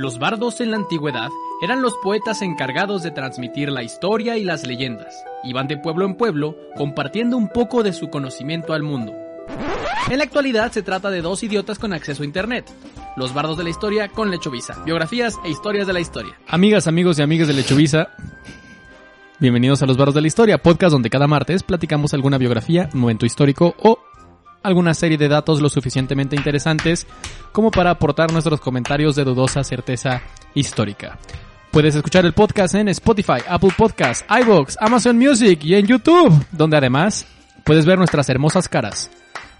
Los bardos en la antigüedad eran los poetas encargados de transmitir la historia y las leyendas. Iban de pueblo en pueblo compartiendo un poco de su conocimiento al mundo. En la actualidad se trata de dos idiotas con acceso a internet. Los bardos de la historia con Lechovisa. Biografías e historias de la historia. Amigas, amigos y amigas de Lechovisa. Bienvenidos a Los Bardos de la Historia, podcast donde cada martes platicamos alguna biografía, momento histórico o alguna serie de datos lo suficientemente interesantes como para aportar nuestros comentarios de dudosa certeza histórica. Puedes escuchar el podcast en Spotify, Apple Podcasts, iVoox, Amazon Music y en YouTube, donde además puedes ver nuestras hermosas caras.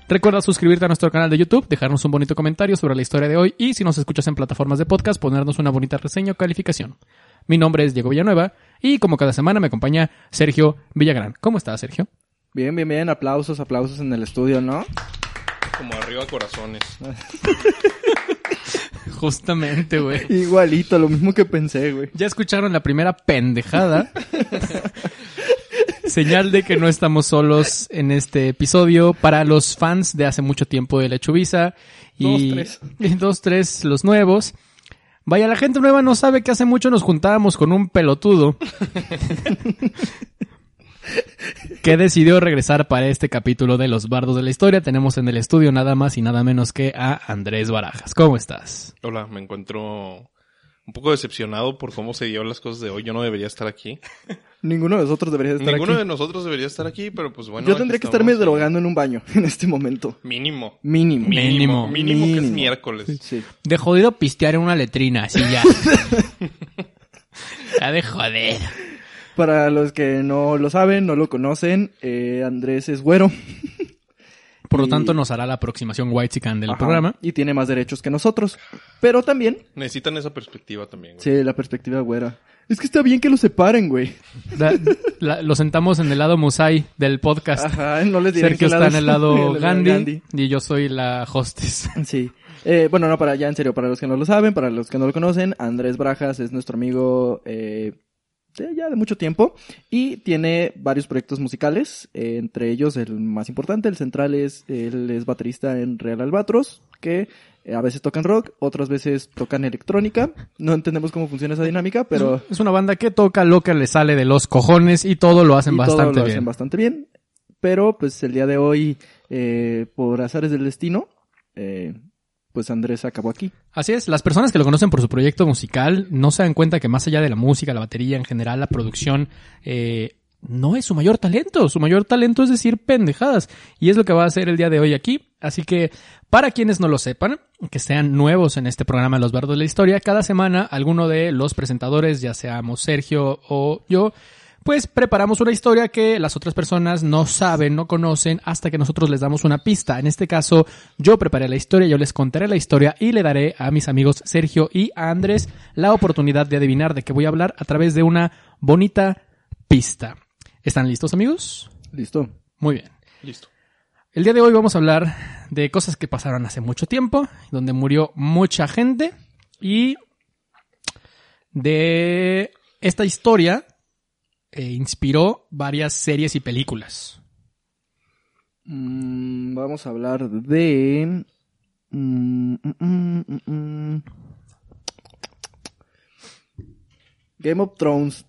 Recuerda suscribirte a nuestro canal de YouTube, dejarnos un bonito comentario sobre la historia de hoy y si nos escuchas en plataformas de podcast, ponernos una bonita reseña o calificación. Mi nombre es Diego Villanueva y como cada semana me acompaña Sergio Villagrán. ¿Cómo estás, Sergio? Bien, bien, bien. Aplausos, aplausos en el estudio, ¿no? Como arriba corazones. Justamente, güey. Igualito, lo mismo que pensé, güey. Ya escucharon la primera pendejada. Señal de que no estamos solos en este episodio para los fans de hace mucho tiempo de la Chuvisa y Dos, tres. y dos, tres, los nuevos. Vaya, la gente nueva no sabe que hace mucho nos juntábamos con un pelotudo que decidió regresar para este capítulo de Los Bardos de la Historia. Tenemos en el estudio nada más y nada menos que a Andrés Barajas. ¿Cómo estás? Hola, me encuentro un poco decepcionado por cómo se dio las cosas de hoy. Yo no debería estar aquí. Ninguno de nosotros debería estar Ninguno aquí. de nosotros debería estar aquí, pero pues bueno. Yo tendría que estarme drogando en un baño en este momento. Mínimo. Mínimo. Mínimo. Mínimo, que es miércoles. Sí. De jodido pistear en una letrina, así ya. ya de joder. Para los que no lo saben, no lo conocen, eh, Andrés es güero. Por lo Y- tanto, nos hará la aproximación White del Ajá, programa. Y tiene más derechos que nosotros. Pero también, Necesitan esa perspectiva también. güey. sí, la perspectiva güera. Es que está bien que lo separen, güey. La- lo sentamos en el lado Musai del podcast. Ajá, no les diré Sergio está en el lado Gandhi, y yo soy la hostess. Sí. Eh, bueno, no, para ya en serio, para los que no lo saben, para los que no lo conocen, Andrés Brajas es nuestro amigo eh, de ya de mucho tiempo. Y tiene varios proyectos musicales, eh, entre ellos el más importante, el central es, él es baterista en Real Albatros, que eh, a veces tocan rock, otras veces tocan electrónica, no entendemos cómo funciona esa dinámica, pero Es una banda que toca lo que le sale de los cojones y todo lo hacen y todo bastante lo bien. hacen bastante bien, pero pues el día de hoy, eh, por azares del destino, eh, pues Andrés acabó aquí. Así es, las personas que lo conocen por su proyecto musical no se dan cuenta que más allá de la música, la batería en general, la producción, eh, no es su mayor talento. Su mayor talento es decir pendejadas. Y es lo que va a hacer el día de hoy aquí. Así que, para quienes no lo sepan, que sean nuevos en este programa Los Bardos de la Historia, cada semana alguno de los presentadores, ya seamos Sergio o yo, pues preparamos una historia que las otras personas no saben, no conocen, hasta que nosotros les damos una pista. En este caso, yo preparé la historia, yo les contaré la historia y le daré a mis amigos Sergio y a Andrés la oportunidad de adivinar de qué voy a hablar a través de una bonita pista. ¿Están listos, amigos? Listo. Muy bien. Listo. El día de hoy vamos a hablar de cosas que pasaron hace mucho tiempo, donde murió mucha gente y de esta historia eh, inspiró varias series y películas. Mm, vamos a hablar de... mm, mm, mm, mm, mm. Game of Thrones.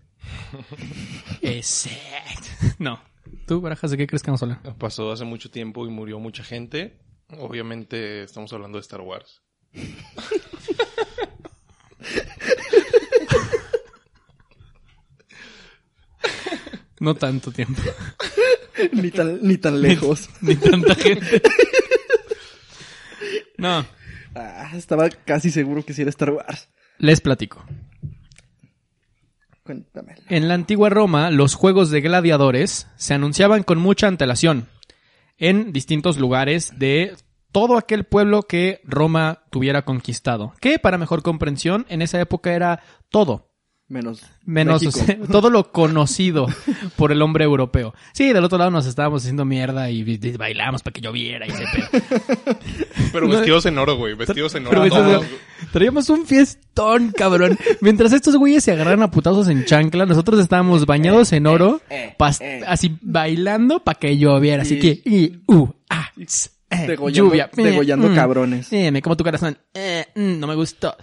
Exacto. No. ¿Tú, Barajas, de qué crees que vamos a hablar? Pasó hace mucho tiempo y murió mucha gente. Obviamente estamos hablando de Star Wars. No tanto tiempo. ni, tan, ni tan lejos. Ni tanta gente. No. Ah, estaba casi seguro que sí era Star Wars. Les platico. Cuéntamelo. En la antigua Roma, los juegos de gladiadores se anunciaban con mucha antelación en distintos lugares de todo aquel pueblo que Roma tuviera conquistado. Que para mejor comprensión, en esa época era todo. Menos. Menos o sea, todo lo conocido por el hombre europeo. Sí, del otro lado nos estábamos haciendo mierda y, y bailamos para que lloviera y ese pedo. Pero vestidos en oro, güey. Vestidos en oro. Traíamos un fiestón, cabrón. Mientras estos güeyes se agarran a putazos en chancla, nosotros estábamos bañados en oro, pas- así bailando para que lloviera. Así que, y, uh, ah, eh, Degollando- lluvia. degollando Mm, cabrones. eh, me como tu corazón. Eh, mm, no me gustó.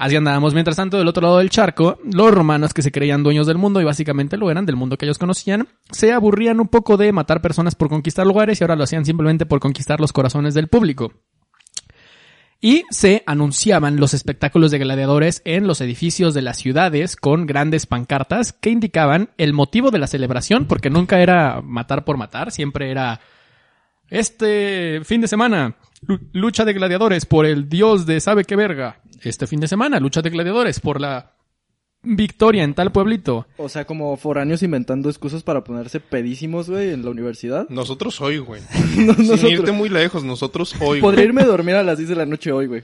Así andábamos. Mientras tanto, del otro lado del charco, los romanos que se creían dueños del mundo y básicamente lo eran, del mundo que ellos conocían, se aburrían un poco de matar personas por conquistar lugares y ahora lo hacían simplemente por conquistar los corazones del público. Y se anunciaban los espectáculos de gladiadores en los edificios de las ciudades con grandes pancartas que indicaban el motivo de la celebración, porque nunca era matar por matar, siempre era este fin de semana, lucha de gladiadores por el dios de sabe qué verga. Este fin de semana, lucha de gladiadores por la victoria en tal pueblito. O sea, como foráneos inventando excusas para ponerse pedísimos, güey, en la universidad. Nosotros hoy, güey. No- Sin nosotros- irte muy lejos, nosotros hoy, Podría irme a dormir a las 10 de la noche hoy, güey.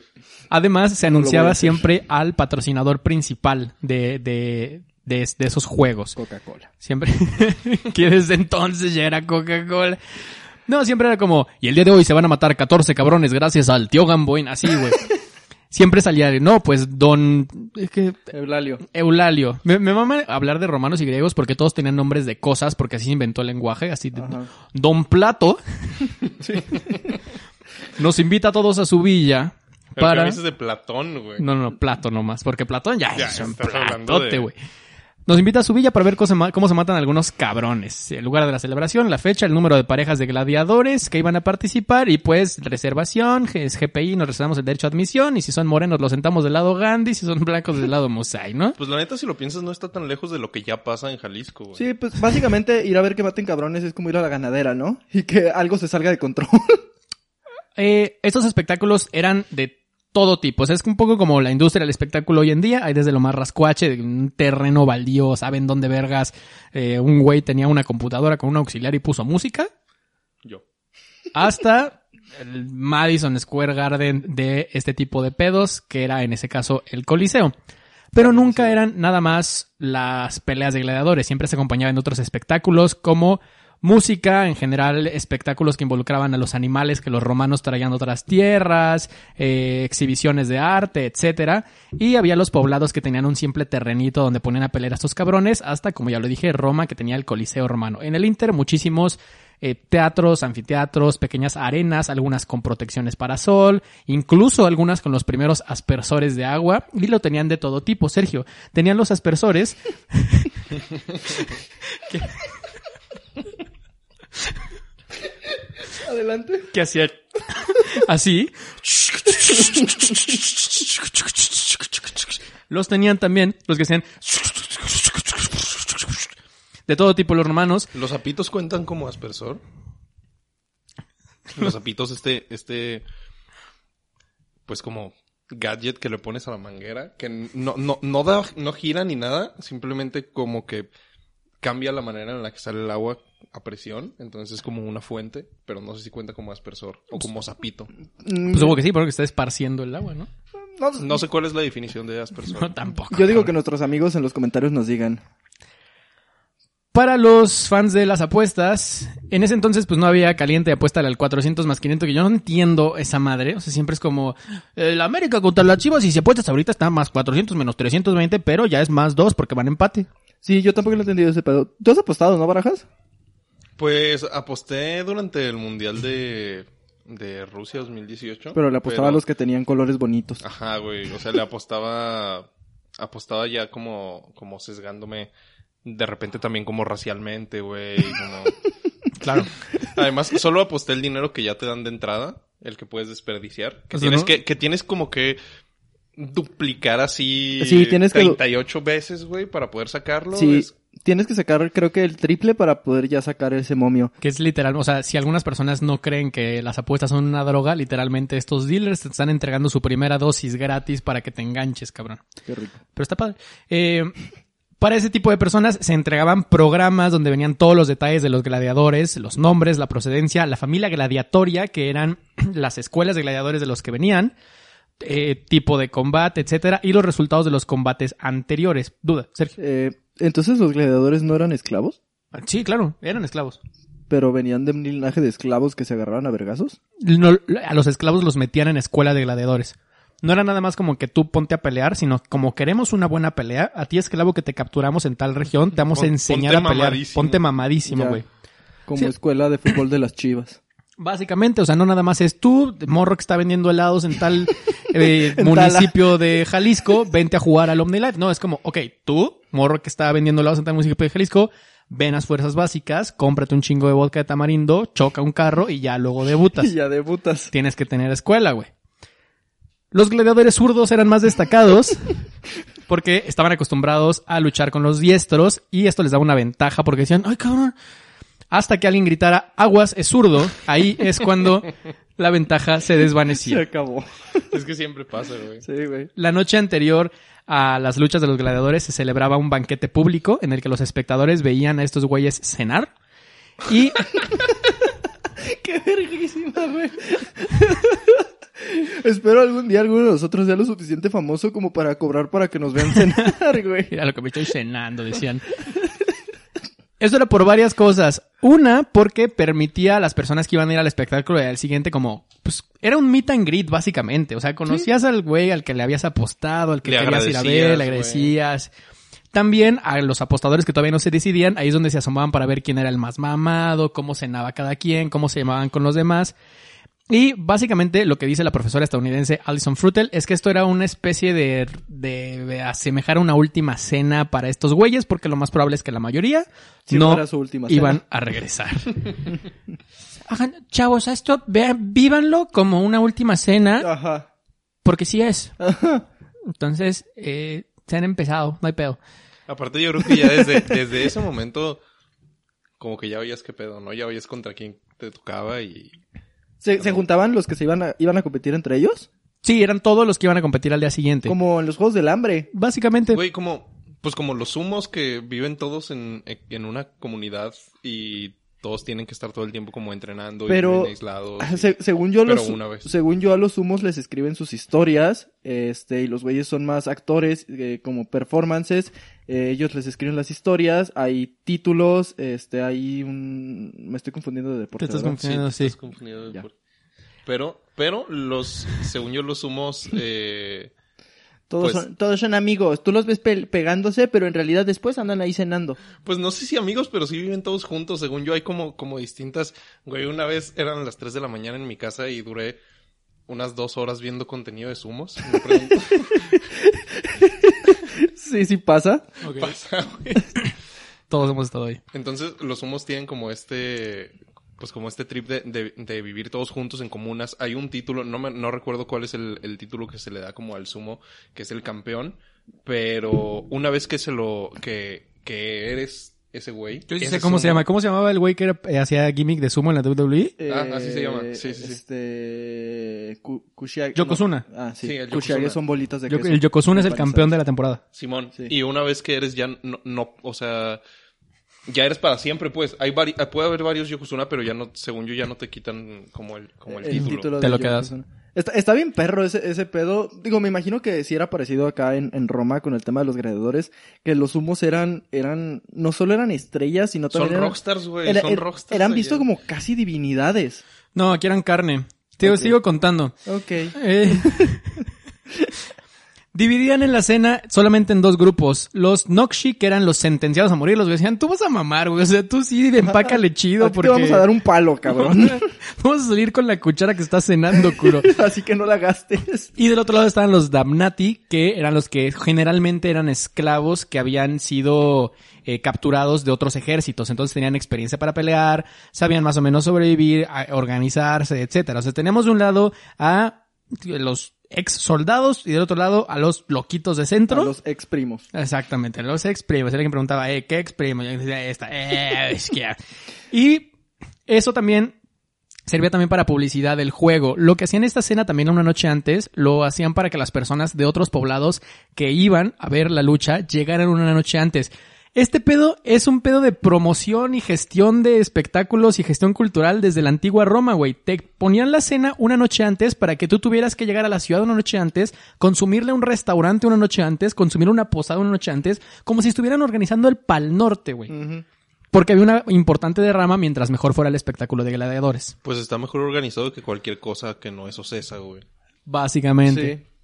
Además, se anunciaba siempre al patrocinador principal de, de, de, de esos juegos. Coca-Cola. Siempre. que desde entonces ya era Coca-Cola. No, siempre era como, y el día de hoy se van a matar 14 cabrones gracias al tío Gamboín. Así, güey. Siempre salía de, no, pues don, es que Eulalio. Eulalio. Me, me mama hablar de romanos y griegos porque todos tenían nombres de cosas porque así se inventó el lenguaje. Así, de-. Don Plato. Nos invita a todos a su villa que para... me dices de Platón, güey. No, no, Plato nomás, porque Platón ya, Ya, es un platote, de- güey. Nos invita a su villa para ver cómo se, ma- cómo se matan algunos cabrones. El lugar de la celebración, la fecha, el número de parejas de gladiadores que iban a participar y pues reservación, es GPI, nos reservamos el derecho a admisión y si son morenos los sentamos del lado Gandhi, si son blancos del lado Musai, ¿no? Pues la neta, si lo piensas, no está tan lejos de lo que ya pasa en Jalisco, güey. Sí, pues básicamente ir a ver que maten cabrones es como ir a la ganadera, ¿no? Y que algo se salga de control. Eh, estos espectáculos eran de todo tipo. O sea, es un poco como la industria del espectáculo hoy en día. Hay desde lo más rascuache, de un terreno baldío, saben dónde vergas. eh, un güey tenía una computadora con un auxiliar y puso música. Yo. Hasta el Madison Square Garden de este tipo de pedos, que era en ese caso el Coliseo. Pero nunca eran nada más las peleas de gladiadores, siempre se acompañaban de otros espectáculos como música, en general espectáculos que involucraban a los animales que los romanos traían de otras tierras, eh, exhibiciones de arte, etcétera, y había los poblados que tenían un simple terrenito donde ponían a pelear a estos cabrones, hasta como ya lo dije, Roma que tenía el Coliseo romano. En el Inter muchísimos eh, teatros, anfiteatros, pequeñas arenas, algunas con protecciones para sol, incluso algunas con los primeros aspersores de agua, y lo tenían de todo tipo. Sergio, tenían los aspersores. que, Adelante. que hacían así. Los tenían también, los que hacían de todo tipo los romanos. ¿Los zapitos cuentan como aspersor? Los zapitos, este, este, pues como gadget que le pones a la manguera, que no, no, no da, no gira ni nada, simplemente como que cambia la manera en la que sale el agua a presión, entonces es como una fuente, pero no sé si cuenta como aspersor o como zapito. Mm, Pues supongo que sí, porque está esparciendo el agua, ¿no? no, No sé cuál es la definición de aspersor. No, tampoco. Yo digo que nuestros amigos en los comentarios nos digan. Para los fans de las apuestas, en ese entonces pues no había caliente apuesta al 400 más 500, que yo no entiendo esa madre. O sea, siempre es como, el América contra las Chivas y si apuestas ahorita está más 400 menos 320, pero ya es más 2 porque van empate. Sí, yo tampoco lo he entendido ese pedo. ¿Tú has apostado, no, Barajas? Pues aposté durante el Mundial de, de Rusia 2018. Pero le apostaba a los que tenían colores bonitos. Ajá, güey. O sea, le apostaba. Apostaba ya como, como sesgándome. De repente también como racialmente, güey. Como... Claro. Además, solo aposté el dinero que ya te dan de entrada. El que puedes desperdiciar. Que tienes ¿no? que, que tienes como que duplicar así. Sí, tienes que- 38 veces, güey, para poder sacarlo. Sí, Es- tienes que sacar creo que el triple para poder ya sacar ese momio. Que es literal, o sea, si algunas personas no creen que las apuestas son una droga, literalmente estos dealers te están entregando su primera dosis gratis para que te enganches, cabrón. Qué rico. Pero está padre. Eh, Para ese tipo de personas se entregaban programas donde venían todos los detalles de los gladiadores, los nombres, la procedencia, la familia gladiatoria, que eran las escuelas de gladiadores de los que venían, eh, tipo de combate, etcétera, y los resultados de los combates anteriores. Duda, Sergio. Eh, entonces los gladiadores no eran esclavos, Sí, claro, eran esclavos. pero venían de un linaje de esclavos que se agarraban a vergazos. No, a los esclavos los metían en escuela de gladiadores. No era nada más como que tú ponte a pelear, sino como queremos una buena pelea, a ti esclavo que te capturamos en tal región, te vamos a enseñar ponte a pelear. mamadísimo. Ponte mamadísimo, güey. Como Sí. escuela de fútbol de las chivas. Básicamente, o sea, no nada más es tú, morro que está vendiendo helados en tal eh, En municipio de Jalisco, vente a jugar al OmniLife. No, es como, ok, tú, morro que está vendiendo helados en tal municipio de Jalisco, ven a las fuerzas básicas, cómprate un chingo de vodka de tamarindo, choca un carro y ya luego debutas. Y ya debutas. Tienes que tener escuela, güey. Los gladiadores zurdos eran más destacados porque estaban acostumbrados a luchar con los diestros y esto les daba una ventaja porque decían, ay cabrón, hasta que alguien gritara, aguas, es zurdo, ahí es cuando la ventaja se Se desvanecía. acabó. Es que siempre pasa, güey. Sí, güey. La noche anterior a las luchas de los gladiadores se celebraba un banquete público en el que los espectadores veían a estos güeyes cenar y Qué verguísima, güey. Espero algún día alguno de nosotros sea lo suficiente famoso como para cobrar para que nos vean cenar, güey. Mira lo que me estoy cenando, decían. Eso era por varias cosas. Una, porque permitía a las personas que iban a ir al espectáculo del siguiente como, pues, era un meet and greet, básicamente. O sea, conocías al güey al que le habías apostado, al que Le querías ir a ver, le agradecías. También a los apostadores que todavía no se decidían, ahí es donde se asomaban para ver quién era el más mamado, cómo cenaba cada quien, cómo se llamaban con los demás. Y básicamente lo que dice la profesora estadounidense Alison Frutel es que esto era una especie de, de asemejar a una última cena para estos güeyes, porque lo más probable es que la mayoría Si no fuera su última cena. iban a regresar. Hagan, chavos, a esto vean, vívanlo como una última cena, Ajá. porque sí es. Entonces, eh, se han empezado, no hay pedo. Aparte yo creo que ya desde, desde ese momento como que ya oías qué pedo, ¿no? Ya oías contra quién te tocaba y... ¿Se, se juntaban los que se iban a, iban a competir entre ellos? Sí, eran todos los que iban a competir al día siguiente. Como en los Juegos del Hambre. Básicamente, Güey, como... Pues como los sumos que viven todos en, en una comunidad y todos tienen que estar todo el tiempo como entrenando y Pero, aislados. y- Se- según yo, pero los, una vez. según yo, a los humos les escriben sus historias, este, y los güeyes son más actores, eh, como performances, eh, ellos les escriben las historias, hay títulos, este, hay un, me estoy confundiendo de deporte, Te estás ¿verdad? confundiendo. Sí, te estás de Pero, pero los, según yo los sumos, eh, Todos, Pues- son, todos son amigos, tú los ves pe- pegándose, pero en realidad después andan ahí cenando. pues no sé si amigos, pero sí viven todos juntos. Según yo hay como, como distintas, güey, una vez eran las 3 de la mañana en mi casa y duré unas dos horas viendo contenido de sumos. Me pregunto, Sí, sí pasa. ¿qué pasa, güey? Todos hemos estado ahí. Entonces, los humos tienen como este, pues como este trip de, de, de vivir todos juntos en comunas. Hay un título, no me, no recuerdo cuál es el, el título que se le da como al sumo, que es el campeón, pero una vez que se lo, que, que eres ese güey. Yo sí ese sé cómo se llama. ¿Cómo se llamaba el güey que era- eh, hacía gimmick de sumo en la? WWE? Ah, así se llama. Sí, sí, sí. Este, Ku- Kushia- Yokozuna. no. Ah, sí. Sí, el Yokozuna. son bolitas de queso. el Yokozuna es el campeón de la temporada. Simón. Sí. Y una vez que eres ya no, no, o sea, ya eres para siempre, pues. Hay vari- puede haber varios Yokozuna, pero ya no, según yo, ya no te quitan como el, como el, título. Te lo quedas. Yokozuna. Está, está bien perro ese, ese pedo. Digo, me imagino que si era parecido acá en, en Roma con el tema de los gladiadores, que los humos eran, eran, no solo eran estrellas, sino Son también eran, rockstars, güey. era- son er- rockstars. eran allá. vistos como casi divinidades. No, aquí eran carne. Te Ok. sigo contando. Ok. Eh, Dividían en la cena solamente en dos grupos. Los Nokshi, que eran los sentenciados a morir, los decían, tú vas a mamar, güey. O sea, tú sí empácale chido porque te vamos a dar un palo, cabrón. vamos a salir con la cuchara que está cenando, culo. Así que no la gastes. Y del otro lado estaban los Damnati, que eran los que generalmente eran esclavos que habían sido eh, capturados de otros ejércitos. Entonces tenían experiencia para pelear, sabían más o menos sobrevivir, a- organizarse, etcétera. O sea, tenemos de un lado a los ex soldados y del otro lado a los loquitos de A centro. los ex primos. Exactamente, los ex primos. Alguien preguntaba, eh, ¿qué ex primo? Yo decía, esta, eh. Y eso también servía también para publicidad del juego. Lo que hacían esta escena también una noche antes, lo hacían para que las personas de otros poblados que iban a ver la lucha llegaran una noche antes. Este pedo es un pedo de promoción y gestión de espectáculos y gestión cultural desde la antigua Roma, güey. Te ponían la cena una noche antes para que tú tuvieras que llegar a la ciudad una noche antes, consumirle un restaurante una noche antes, consumir una posada una noche antes, como si estuvieran organizando el Pal Norte, güey. Porque había una importante derrama mientras mejor fuera el espectáculo de gladiadores. Pues está mejor organizado que cualquier cosa que no es Ocesa, güey. Básicamente. Sí.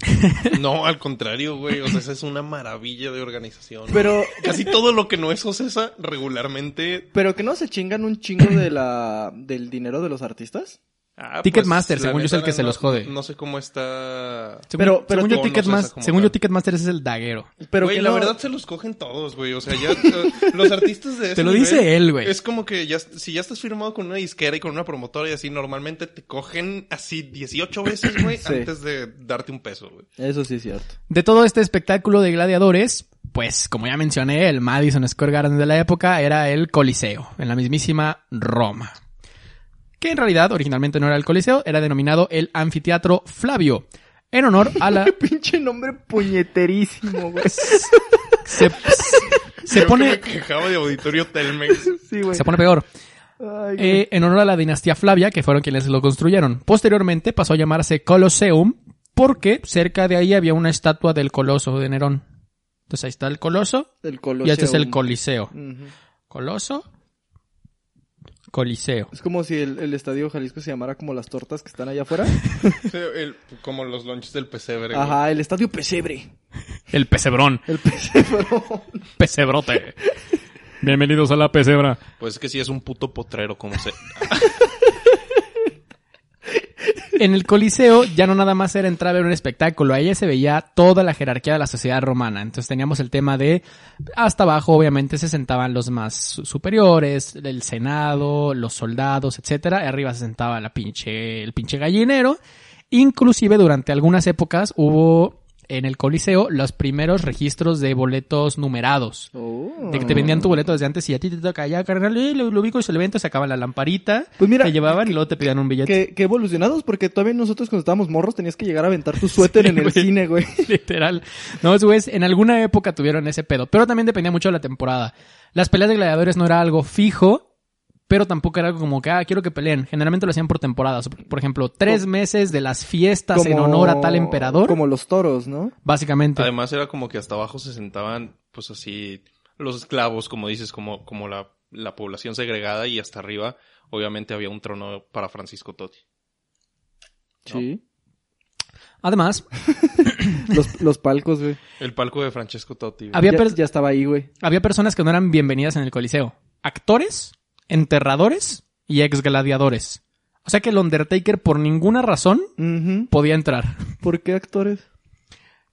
No, al contrario, güey. Ocesa es una maravilla de organización. Pero, Casi todo lo que no es Ocesa regularmente... pero que no se chingan un chingo de la, del dinero de los artistas. Ah, Ticketmaster, la según yo, es el que se los jode. No sé cómo está... Según, Pero- pero según yo, con Ticketmas- Ocesa como según yo. Ticketmaster es el daguero. Pero güey, la no- verdad se los cogen todos, güey. O sea, ya eh, los artistas de ese Te lo nivel, dice él, güey. Es como que ya si ya estás firmado con una disquera y con una promotora y así, normalmente te cogen así 18 veces, güey, Sí. antes de darte un peso, güey. Eso sí es cierto. De todo este espectáculo de gladiadores, pues como ya mencioné, el Madison Square Garden de la época era el Coliseo, en la mismísima Roma. Que en realidad originalmente no era el Coliseo, era denominado el Anfiteatro Flavio, en honor a la... Pinche nombre puñeterísimo, güey. se, pone, que me quejaba de Auditorio Telmex. Sí, güey. se pone peor. Ay. Eh, en honor a la dinastía Flavia, que fueron quienes lo construyeron. Posteriormente pasó a llamarse Colosseum, porque cerca de ahí había una estatua del Coloso de Nerón. Entonces ahí está el Coloso, el y este es el. Coliseo. Coloso, Coliseo. Es como si el, el estadio Jalisco se llamara como las tortas que están allá afuera. Sí, el- como los lunches del pesebre. güey. Ajá, el estadio Pesebre. El pesebrón, El Pesebre. pesebrote. Bienvenidos a la pesebra. Pues es que sí es un puto potrero, como se... En el Coliseo ya no nada más era entrar a ver un espectáculo, ahí se veía toda la jerarquía de la sociedad romana. Entonces teníamos el tema de hasta abajo obviamente se sentaban los más su- superiores, el senado, los soldados, etcétera, arriba se sentaba la pinche el pinche gallinero. Inclusive durante algunas épocas hubo en el Coliseo los primeros registros de boletos numerados. Oh. De que te vendían tu boleto desde antes y a ti te toca ya, carnal, eh, lo, lo ubico y se evento, sacaban la lamparita, Pues mira, te llevaban y luego te pedían un billete. Que, que evolucionados, porque todavía nosotros cuando estábamos morros tenías que llegar a aventar tu suéter en el cine, güey. Literal. No, güey, en alguna época tuvieron ese pedo, pero también dependía mucho de la temporada. Las peleas de gladiadores no era algo fijo, pero tampoco era algo como que, ah, quiero que peleen. Generalmente lo hacían por temporadas. Por ejemplo, tres meses de las fiestas en honor a tal emperador. Como los toros, ¿no? Básicamente. Además era como que hasta abajo se sentaban, pues así, los esclavos, como dices, como, como la, la población segregada y hasta arriba, obviamente había un trono para Francisco Totti. Sí. Además, Los, los palcos, güey. El palco de Francesco Totti. había, ya estaba ahí, güey. había personas que no eran bienvenidas en el Coliseo. Actores, enterradores y ex gladiadores. O sea que el Undertaker por ninguna razón podía entrar. ¿Por qué actores?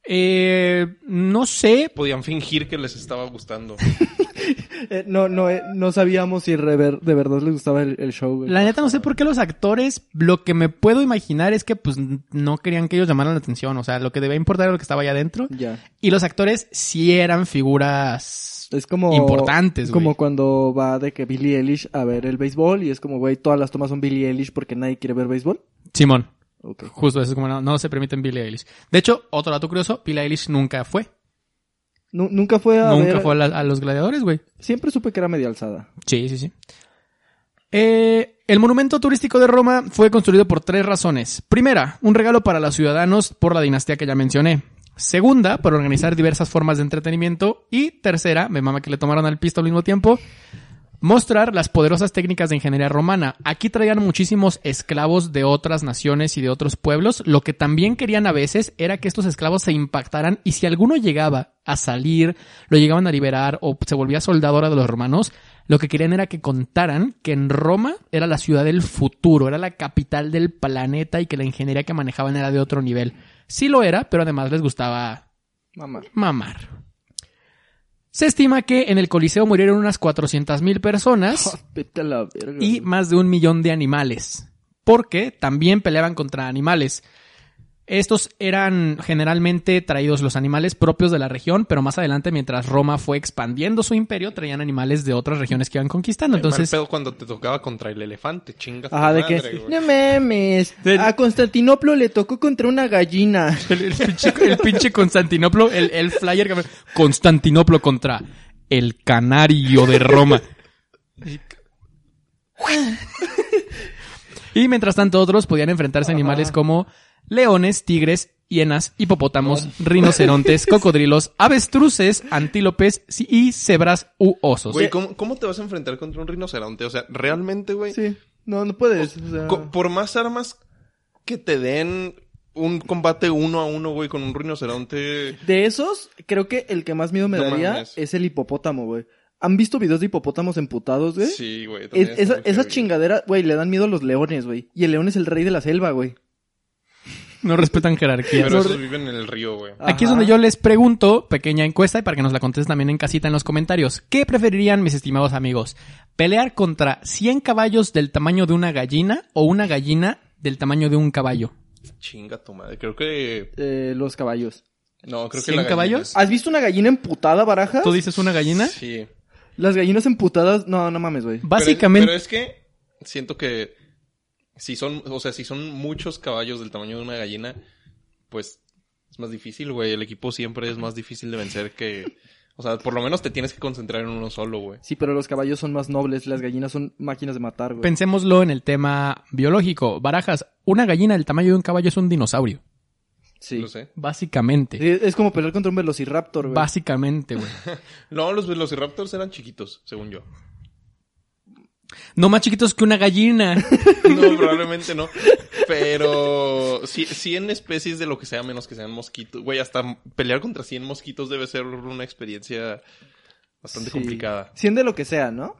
Eh, no sé, Podían fingir que les estaba gustando. Eh, no, no, eh, no sabíamos si rever- de verdad les gustaba el, el show, güey. La neta no sé por qué los actores, lo que me puedo imaginar es que pues no querían que ellos llamaran la atención, o sea, lo que debía importar era lo que estaba allá adentro. Ya. Y los actores sí eran figuras Es como... importantes, güey. Como cuando va de que Billie Eilish a ver el béisbol y es como, güey, todas las tomas son Billie Eilish porque nadie quiere ver béisbol. Simón. Ok. Justo eso es como no, no se permiten Billie Eilish. De hecho, otro dato curioso, Billie Eilish nunca fue. Nu- nunca fue a nunca ver- fue a, la- a los gladiadores, güey. Siempre supe que era media alzada. Sí, sí, sí. Eh, el monumento turístico de Roma fue construido por tres razones. Primera, un regalo para los ciudadanos por la dinastía que ya mencioné. Segunda, para organizar diversas formas de entretenimiento. Y tercera, me mama que le tomaron al pisto al mismo tiempo, mostrar las poderosas técnicas de ingeniería romana. Aquí traían muchísimos esclavos de otras naciones y de otros pueblos. Lo que también querían a veces era que estos esclavos se impactaran y si alguno llegaba a salir, lo llegaban a liberar o se volvía soldadora de los romanos, lo que querían era que contaran que en Roma era la ciudad del futuro, era la capital del planeta y que la ingeniería que manejaban era de otro nivel. Sí lo era, pero además les gustaba Mamá. mamar. Se estima que en el Coliseo murieron unas 400.000 personas y más de un millón de animales. Porque también peleaban contra animales. Estos eran generalmente traídos los animales propios de la región, pero más adelante, mientras Roma fue expandiendo su imperio, traían animales de otras regiones que iban conquistando. Entonces, Entonces, cuando te tocaba contra el elefante, chingas. Ajá, de que... No mames. A Constantinoplo le tocó contra una gallina. el, el pinche, el pinche Constantinoplo, el, el flyer que Constantinoplo contra el canario de Roma. y mientras tanto otros podían enfrentarse a animales como leones, tigres, hienas, hipopótamos, rinocerontes, cocodrilos, avestruces, antílopes y cebras u osos. Güey, ¿cómo, ¿cómo te vas a enfrentar contra un rinoceronte? O sea, realmente, güey. Sí. No, no puedes. o sea- Por más armas que te den un combate uno a uno, güey, con un rinoceronte. De esos, creo que el que más miedo me No daría es el hipopótamo, güey. ¿Han visto videos de hipopótamos emputados, güey? Sí, güey. Es- esa muy esa heavy. chingadera, güey, le dan miedo a los leones, güey. Y el león es el rey de la selva, güey. No respetan jerarquías. Pero esos viven en el río, güey. Aquí es donde yo les pregunto, pequeña encuesta, y para que nos la contesten también en casita en los comentarios. ¿Qué preferirían, mis estimados amigos? ¿Pelear contra 100 caballos del tamaño de una gallina o una gallina del tamaño de un caballo? Chinga tu madre. Creo que. Eh, los caballos. No, creo que. 100 la gallina. caballos? ¿Has visto una gallina emputada, baraja? ¿Tú dices una gallina? Sí. Las gallinas emputadas, no, no mames, güey. Básicamente, Pero es, pero es que siento que si son, o sea, si son muchos caballos del tamaño de una gallina, pues es más difícil, güey. El equipo siempre es más difícil de vencer que, o sea, por lo menos te tienes que concentrar en uno solo, güey. Sí, pero los caballos son más nobles, las gallinas son máquinas de matar, güey. pensémoslo en el tema biológico. Barajas, una gallina del tamaño de un caballo es un dinosaurio. Sí. Lo sé. Básicamente. Es como pelear contra un velociraptor, güey. Básicamente, güey. No, los velociraptors eran chiquitos, según yo. No más chiquitos que una gallina. No, probablemente no. Pero sí, 100 especies de lo que sea, menos que sean mosquitos. Güey, hasta pelear contra 100 mosquitos debe ser una experiencia bastante Sí. complicada. Siendo lo que sea, ¿no?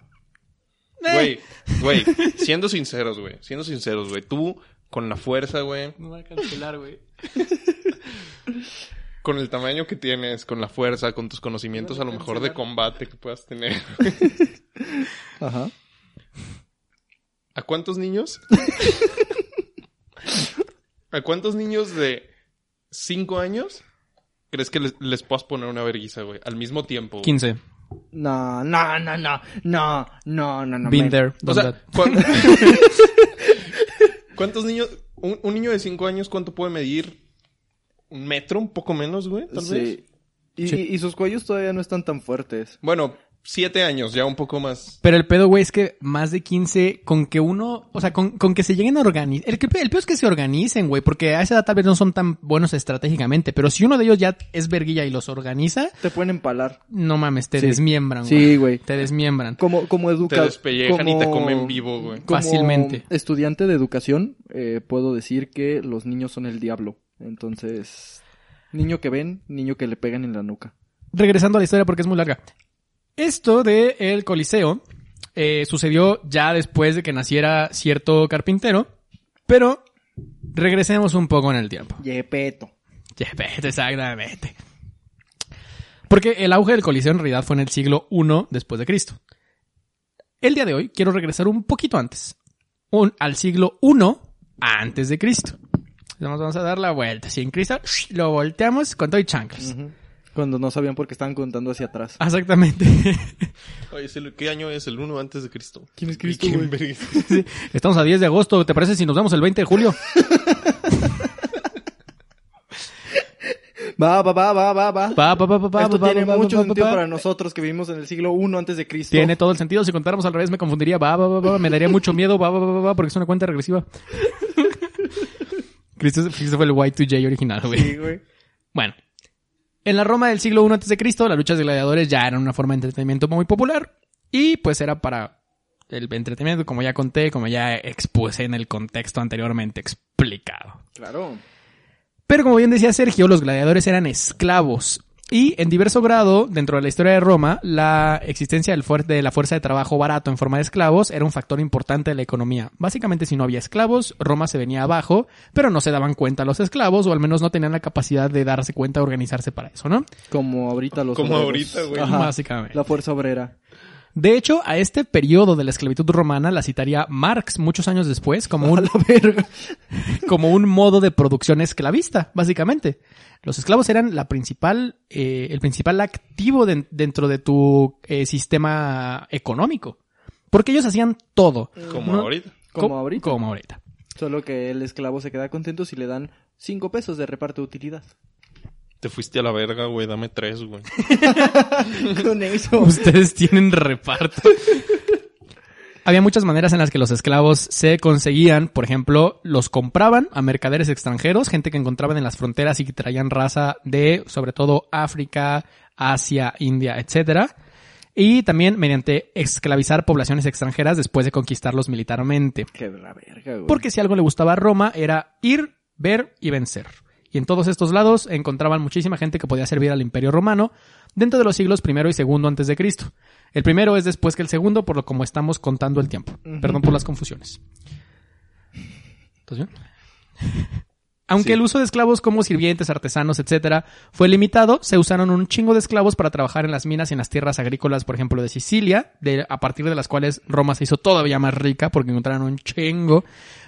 Güey, güey, siendo sinceros, güey, siendo sinceros, güey, tú con la fuerza, güey, No va a cancelar, güey. con el tamaño que tienes, con la fuerza, con tus conocimientos a lo mejor de combate que puedas tener. Ajá. ¿A cuántos niños? ¿A cuántos niños de 5 años crees que les, les puedas poner una verguiza, güey? Al mismo tiempo. güey? 15. No, no, no, no, no, no, no, no. Been there, O done sea, that. ¿cuán- ¿cuántos niños? Un, un niño de 5 años, ¿cuánto puede medir? ¿Un metro? ¿Un poco menos, güey? Tal vez. Sí. Y, Sí. y- y sus cuellos todavía no están tan fuertes. Bueno, 7 años, ya un poco más. Pero el pedo, güey, es que más de 15, con que uno, o sea, con, con que se lleguen a organizar. El, que- el peor es que se organicen, güey, porque a esa edad tal vez no son tan buenos estratégicamente, pero si uno de ellos ya es verguilla y los organiza, Te pueden empalar. no mames, te Sí. desmiembran, güey. Sí, güey. Te desmiembran. Como, como educa... Te despellejan y te como- comen vivo, güey. como Fácilmente. estudiante de educación, eh, puedo decir que los niños son el diablo. Entonces, niño que ven, niño que le pegan en la nuca. Regresando a la historia porque es muy larga. Esto de el Coliseo eh, sucedió ya después de que naciera cierto carpintero, pero regresemos un poco en el tiempo. Yepeto. Exactamente. Porque el auge del Coliseo en realidad fue en el siglo I después de Cristo. El día de hoy quiero regresar un poquito antes, un- al siglo I antes de Cristo. Vamos, vamos a dar la vuelta. Si en Cristo lo volteamos con todo y chanclas. Cuando no sabían por qué estaban contando hacia atrás. Exactamente. Oye, ¿es el- ¿qué año es? El 1 antes de Cristo. ¿Quién es ¿Y Cristo, quién güey? verga? Estamos a 10 de agosto. ¿Te parece si nos vemos el 20 de julio? Va, va, va, va, va, va. Pa, pa, pa, pa, pa, Esto pa, tiene pa, mucho sentido pa. para nosotros que vivimos en el siglo I antes de Cristo. Tiene todo el sentido. Si contáramos al revés me confundiría. Va, va, va, va. Me daría mucho miedo. Va, va, va, va, va, porque es una cuenta regresiva. Cristo, Cristo fue el Y2J original, güey. Sí, güey. Bueno. En la Roma del siglo I antes de Cristo, las luchas de gladiadores ya eran una forma de entretenimiento muy popular. Y pues era para el entretenimiento, como ya conté, como ya expuse en el contexto anteriormente explicado. Claro. Pero como bien decía Sergio, los gladiadores eran esclavos. Y en diverso grado, dentro de la historia de Roma, la existencia del fuer- de la fuerza de trabajo barato en forma de esclavos era un factor importante de la economía. Básicamente, si no había esclavos, Roma se venía abajo, pero no se daban cuenta los esclavos, o al menos no tenían la capacidad de darse cuenta, organizarse para eso, ¿no? Como ahorita los Como obreros. ahorita, güey. Ajá. Básicamente. La fuerza obrera. De hecho, a este periodo de la esclavitud romana la citaría Marx muchos años después como un, como un modo de producción esclavista, básicamente. Los esclavos eran la principal, eh, el principal activo de- dentro de tu eh, sistema económico. Porque ellos hacían todo. Como No- ahorita. Como Co- ahorita. Como ahorita. Solo que el esclavo se queda contento si le dan cinco pesos de reparto de utilidad. Te fuiste a la verga, güey. Dame tres, güey. Con eso. Ustedes tienen reparto. Había muchas maneras en las que los esclavos se conseguían. Por ejemplo, los compraban a mercaderes extranjeros, gente que encontraban en las fronteras y que traían raza de, sobre todo, África, Asia, India, etcétera. Y también mediante esclavizar poblaciones extranjeras después de conquistarlos militarmente. Qué la verga, güey. Porque si algo le gustaba a Roma era ir, ver y vencer. Y en todos estos lados encontraban muchísima gente que podía servir al Imperio Romano dentro de los siglos primero y segundo antes de Cristo. El primero es después que el segundo, por lo como estamos contando el tiempo. Perdón por las confusiones. Aunque Sí. el uso de esclavos como sirvientes, artesanos, etcétera, fue limitado, se usaron un chingo de esclavos para trabajar en las minas y en las tierras agrícolas, por ejemplo, de Sicilia, de, a partir de las cuales Roma se hizo todavía más rica porque encontraron un chingo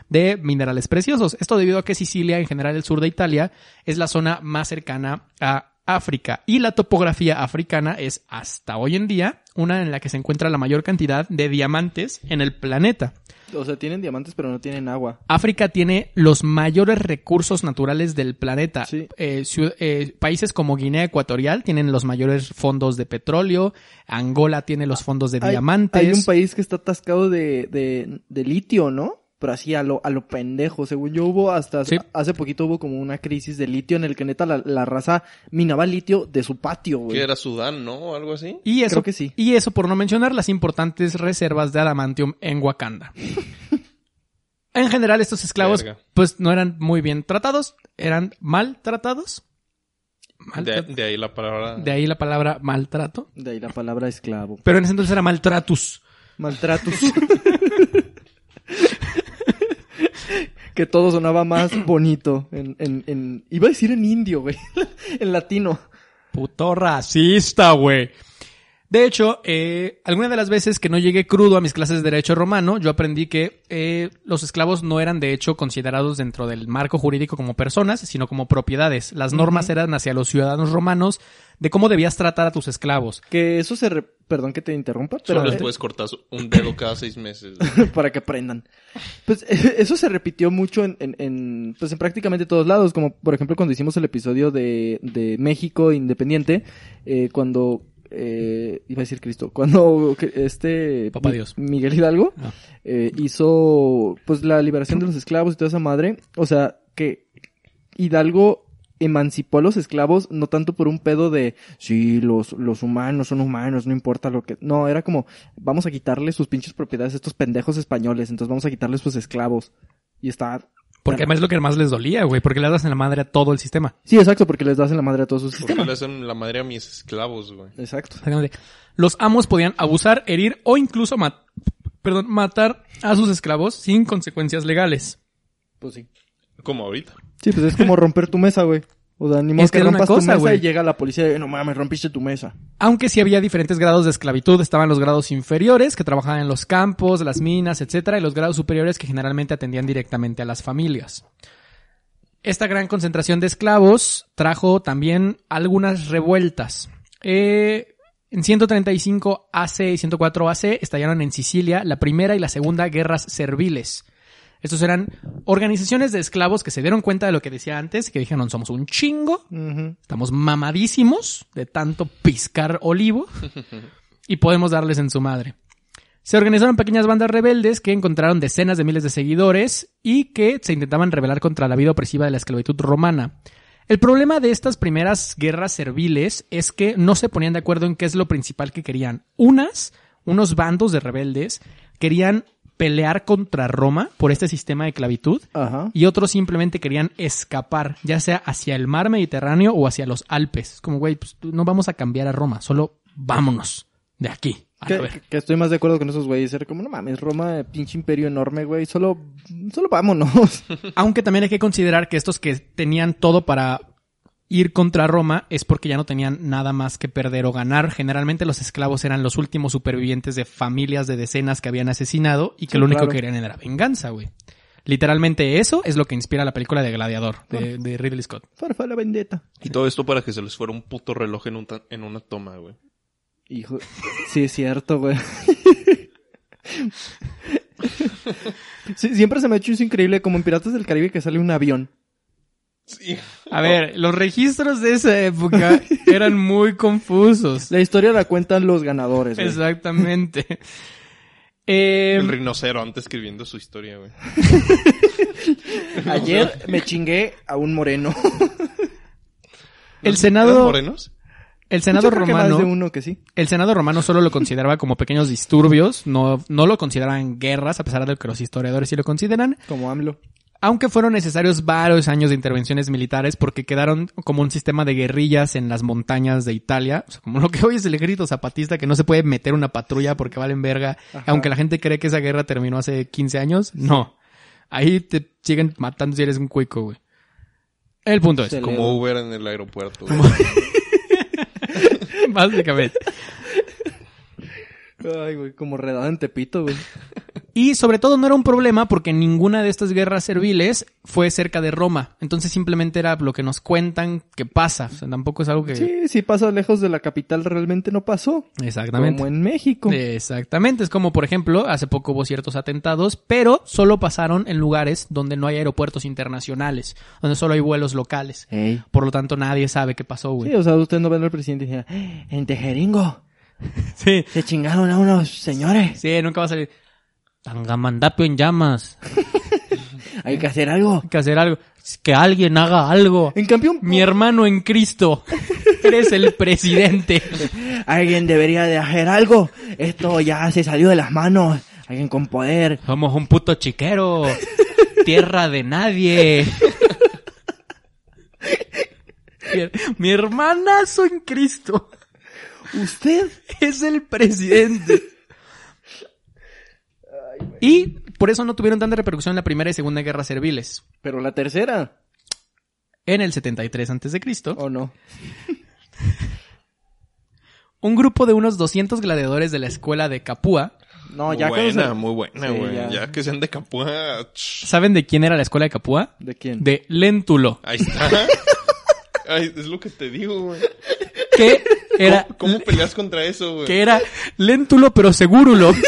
de minerales preciosos. Esto debido a que Sicilia, en general el sur de Italia, es la zona más cercana a África y la topografía africana es hasta hoy en día una en la que se encuentra la mayor cantidad de diamantes en el planeta. O sea, tienen diamantes, pero no tienen agua. África tiene los mayores recursos naturales del planeta. Sí. Eh, eh, países como Guinea Ecuatorial tienen los mayores fondos de petróleo, Angola tiene los fondos de Hay- diamantes. Hay un país que está atascado de, de, de litio, ¿no? Pero así a lo, a lo pendejo. Según yo hubo hasta Sí. hace poquito hubo como una crisis de litio en el que neta la, la raza minaba litio de su patio, güey. Que era Sudán, ¿no? O algo así. y eso, Creo que sí. y eso por no mencionar las importantes reservas de adamantium en Wakanda. en general, estos esclavos, Verga. pues no eran muy bien tratados, eran maltratados. De, de ahí la palabra. de ahí la palabra maltrato. De ahí la palabra esclavo. Pero en ese entonces era maltratus. Maltratos. que todo sonaba más bonito en, en, en... Iba a decir en indio, güey. en latino. Puto racista, güey. De hecho, eh, alguna de las veces que no llegué crudo a mis clases de derecho romano, yo aprendí que eh, los esclavos no eran de hecho considerados dentro del marco jurídico como personas, sino como propiedades. Las normas eran hacia los ciudadanos romanos de cómo debías tratar a tus esclavos. Que eso se... re- Perdón que te interrumpa, Solo pero... les puedes cortar un dedo cada seis meses. para que aprendan. Pues eso se repitió mucho en, en, en, pues en prácticamente todos lados, como por ejemplo cuando hicimos el episodio de, de México Independiente, eh, cuando eh, iba a decir Cristo, cuando este Papá Dios. Miguel Hidalgo Ah. eh, hizo pues la liberación de los esclavos y toda esa madre, o sea que Hidalgo emancipó a los esclavos no tanto por un pedo de sí, los, los humanos son humanos, no importa lo que... No, era como, vamos a quitarle sus pinches propiedades a estos pendejos españoles, entonces vamos a quitarles sus esclavos. Y está... Porque además es lo que más les dolía, güey, porque le das en la madre a todo el sistema. Sí, exacto, porque les das en la madre a todos sus Porque sistemas. le hacen la madre a mis esclavos, güey. Exacto. Exactamente. Los amos podían abusar, herir o incluso ma- perdón, matar a sus esclavos sin consecuencias legales. Pues sí. Como ahorita. Sí, pues es como romper tu mesa, güey. O sea, ni modo Es que que era una rompas cosa, tu mesa y llega la policía y no mames, rompiste tu mesa. Aunque sí había diferentes grados de esclavitud, estaban los grados inferiores que trabajaban en los campos, las minas, etcétera, y los grados superiores que generalmente atendían directamente a las familias. Esta gran concentración de esclavos trajo también algunas revueltas. Eh, en 135 AC y 104 AC estallaron en Sicilia la primera y la segunda guerras serviles. Estos eran organizaciones de esclavos que se dieron cuenta de lo que decía antes, que dijeron somos un chingo. Estamos mamadísimos de tanto piscar olivo y podemos darles en su madre. Se organizaron pequeñas bandas rebeldes que encontraron decenas de miles de seguidores y que se intentaban rebelar contra la vida opresiva de la esclavitud romana. El problema de estas primeras guerras serviles es que no se ponían de acuerdo en qué es lo principal que querían. Unas, unos bandos de rebeldes, querían pelear contra Roma por este sistema de esclavitud Ajá. y otros simplemente querían escapar, ya sea hacia el mar Mediterráneo o hacia los Alpes. Como, güey, pues no vamos a cambiar a Roma, solo vámonos de aquí. Que, que- estoy más de acuerdo con esos güeyes. Era como, no mames, Roma, pinche imperio enorme, güey. Solo, solo vámonos. Aunque también hay que considerar que estos que tenían todo para ir contra Roma es porque ya no tenían nada más que perder o ganar. Generalmente los esclavos eran los últimos supervivientes de familias de decenas que habían asesinado y que Sí, lo único claro. que querían era venganza, güey. Literalmente eso es lo que inspira la película de Gladiador, de, de Ridley Scott. Farfa la vendetta. Y todo esto para que se les fuera un puto reloj en, un ta- en una toma, güey. Hijo, sí es cierto, güey. Sí, siempre se me ha hecho eso increíble como en Piratas del Caribe que sale un avión. Sí. A ver, los registros de esa época eran muy confusos. La historia la cuentan los ganadores, güey. Exactamente. Eh, El rinoceronte escribiendo su historia, güey. Ayer me chingué a un moreno. el ¿Eran Senado, morenos? el Senado romano, más de uno que sí. el Senado romano solo lo consideraba como pequeños disturbios, no, no lo consideraban guerras, a pesar de que los historiadores sí lo consideran, Como AMLO. Aunque fueron necesarios varios años de intervenciones militares porque quedaron como un sistema de guerrillas en las montañas de Italia, o sea, como lo que hoy es el ejército zapatista que no se puede meter una patrulla porque valen verga, Ajá. aunque la gente cree que esa guerra terminó hace 15 años, no. Ahí te siguen matando si eres un cuico, güey. El punto es, Como. Uber en el aeropuerto, güey. básicamente. Ay, güey, como redado en Tepito, güey. Y sobre todo no era un problema porque ninguna de estas guerras serviles fue cerca de Roma. Entonces simplemente era lo que nos cuentan que pasa. O sea, tampoco es algo que... Sí, si pasa lejos de la capital realmente no pasó. Exactamente. Como en México. Exactamente. Es como, por ejemplo, hace poco hubo ciertos atentados, pero solo pasaron en lugares donde no hay aeropuertos internacionales, donde solo hay vuelos locales. Ey. Por lo tanto, nadie sabe qué pasó, güey. Sí, o sea, usted no ve al presidente y dice, "Eh, en Tejeringo Sí. se chingaron a unos señores. Sí, nunca va a salir. Tangamandapio en llamas. Hay que hacer algo. Hay que hacer algo. Que alguien haga algo. En cambio, Mi hermano en Cristo. Eres el presidente. alguien debería de hacer algo. Esto ya se salió de las manos. Alguien con poder. Somos un puto chiquero. Tierra de nadie. Mi, mi hermanazo en Cristo ¿Usted? es el presidente. Y por eso no tuvieron tanta repercusión en la Primera y Segunda Guerra Serviles. Pero la tercera. En el 73 a.C., ¿O no? un grupo de unos 200 gladiadores de la escuela de Capua. No, ya buena, muy buena, Sí, güey. ya. ya. que sean de Capua. ¿Saben de quién era la escuela de Capua? ¿De quién? De Léntulo. Ahí está. Ay, es lo que te digo, güey. Que era, ¿Cómo peleas contra eso, güey? que era Léntulo pero segurulo.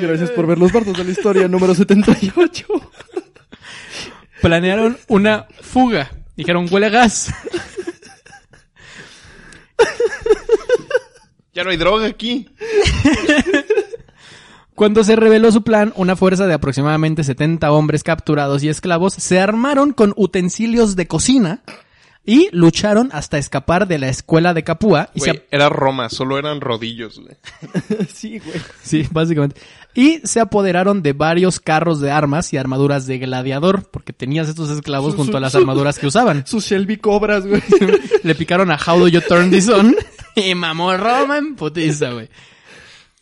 Gracias por ver los bardos de la historia número 78. Planearon una fuga. Dijeron, huele a gas. Ya no hay droga aquí. Cuando se reveló su plan, una fuerza de aproximadamente 70 hombres capturados y esclavos se armaron con utensilios de cocina y lucharon hasta escapar de la escuela de Capua. Y se Güey, era Roma, solo eran rodillos, güey. sí, güey. Sí, básicamente. Y se apoderaron de varios carros de armas y armaduras de gladiador, porque tenías estos esclavos Su- junto su- a las su- armaduras que usaban. Sus Shelby Cobras, güey. Le picaron a How Do You Turn This On y mamó Roma en putiza, güey.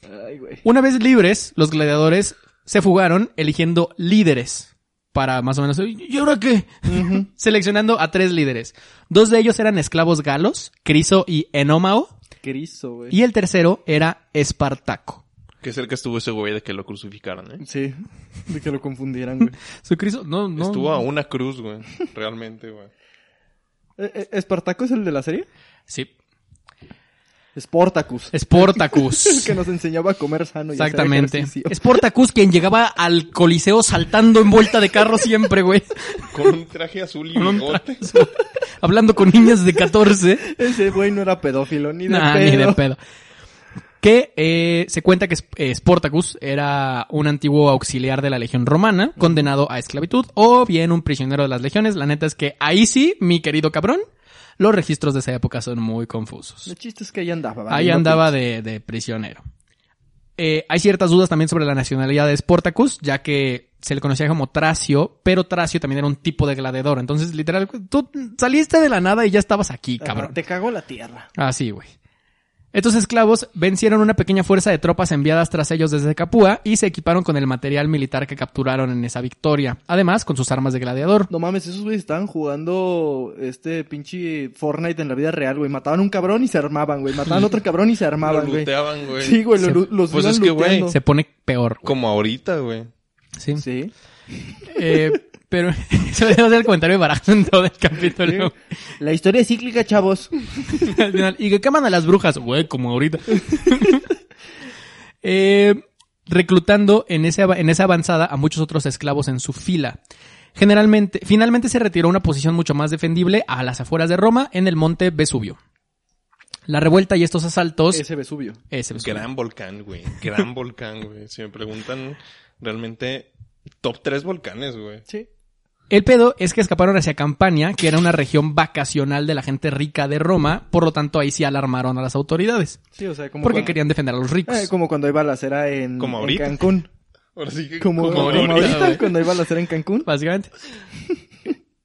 Ay, güey. Una vez libres, los gladiadores se fugaron eligiendo líderes para más o menos... ¿Y ahora qué? Seleccionando a tres líderes. Dos de ellos eran esclavos galos, Criso y Enómao, Cristo, güey. y el tercero era Espartaco. Qué cerca estuvo ese güey de que lo crucificaran, ¿eh? Sí, de que lo confundieran, güey. Su Criso, no, no. Estuvo a una cruz, güey. Realmente, güey. Eh, eh, ¿Espartaco es el de la serie? Sí. Sportacus. El Sportacus. que nos enseñaba a comer sano y hacer Exactamente. Sportacus, quien llegaba al coliseo saltando en vuelta de carro siempre, güey. Con un traje azul y Con un bigote. Hablando con niñas de 14. Ese güey no era pedófilo, ni de Nah, pedo. ni de pedo. Que eh, se cuenta que eh, Sportacus era un antiguo auxiliar de la legión romana, condenado a esclavitud, o bien un prisionero de las legiones. La neta es que ahí sí, mi querido cabrón, los registros de esa época son muy confusos. El chiste es que ahí andaba. Ahí valiendo andaba de, de prisionero. Eh, hay ciertas dudas también sobre la nacionalidad de Sportacus, ya que se le conocía como Tracio, pero Tracio también era un tipo de gladiador. Entonces, literal, tú saliste de la nada y ya estabas aquí, cabrón. Te cagó la tierra. Así, güey. Estos esclavos vencieron una pequeña fuerza de tropas enviadas tras ellos desde Capúa y se equiparon con el material militar que capturaron en esa victoria, además con sus armas de gladiador. No mames, esos güeyes estaban jugando este pinche Fortnite en la vida real, güey. Mataban un cabrón y se armaban, güey. Mataban otro cabrón y se Lo armaban, güey. looteaban, güey. Sí, güey, lo- Se- lo- los pues iban es que, güey. Se pone peor. Como ahorita, güey. Sí. Sí. Eh, pero eso debe ser el comentario de barajo en todo el capítulo. La historia es cíclica, chavos. Al final, y que queman a las brujas, güey, como ahorita. Eh, reclutando en, ese, ava- en esa avanzada a muchos otros esclavos en su fila. Generalmente, finalmente se retiró a una posición mucho más defendible a las afueras de Roma, en el monte Vesubio. La revuelta y estos asaltos... Ese Vesubio. Ese Vesubio. Gran volcán, güey. Gran volcán, güey. Si me preguntan, realmente, top 3 volcanes, güey. Sí. El pedo es que escaparon hacia Campania, que era una región vacacional de la gente rica de Roma, por lo tanto ahí sí alarmaron a las autoridades, Sí, o sea, como porque cuando, querían defender a los ricos. eh, como cuando hay balacera en, Como en ahorita. Cancún. Ahora sí que Como, como ahorita, ahorita, güey. cuando hay balacera en Cancún. básicamente.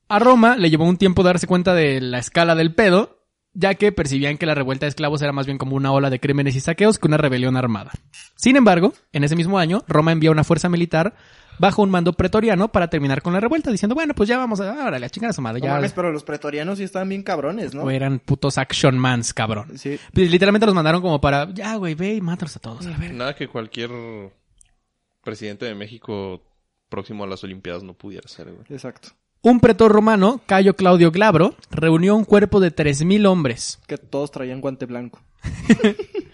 A Roma le llevó un tiempo darse cuenta de la escala del pedo, ya que percibían que la revuelta de esclavos era más bien como una ola de crímenes y saqueos que una rebelión armada. Sin embargo, en ese mismo año, Roma envía una fuerza militar bajo un mando pretoriano para terminar con la revuelta, diciendo, bueno, pues ya vamos a, órale, a chingar a su madre, No ya. mames, pero los pretorianos sí estaban bien cabrones, ¿no? O eran putos action mans, cabrón. Sí. Pues, Literalmente los mandaron como para, ya, güey, ve y mátalos a todos. A ver. Nada que cualquier presidente de México próximo a las Olimpiadas no pudiera ser, güey. Exacto. Un pretor romano, Cayo Claudio Glabro, reunió un cuerpo de 3.000 hombres Que todos traían guante blanco.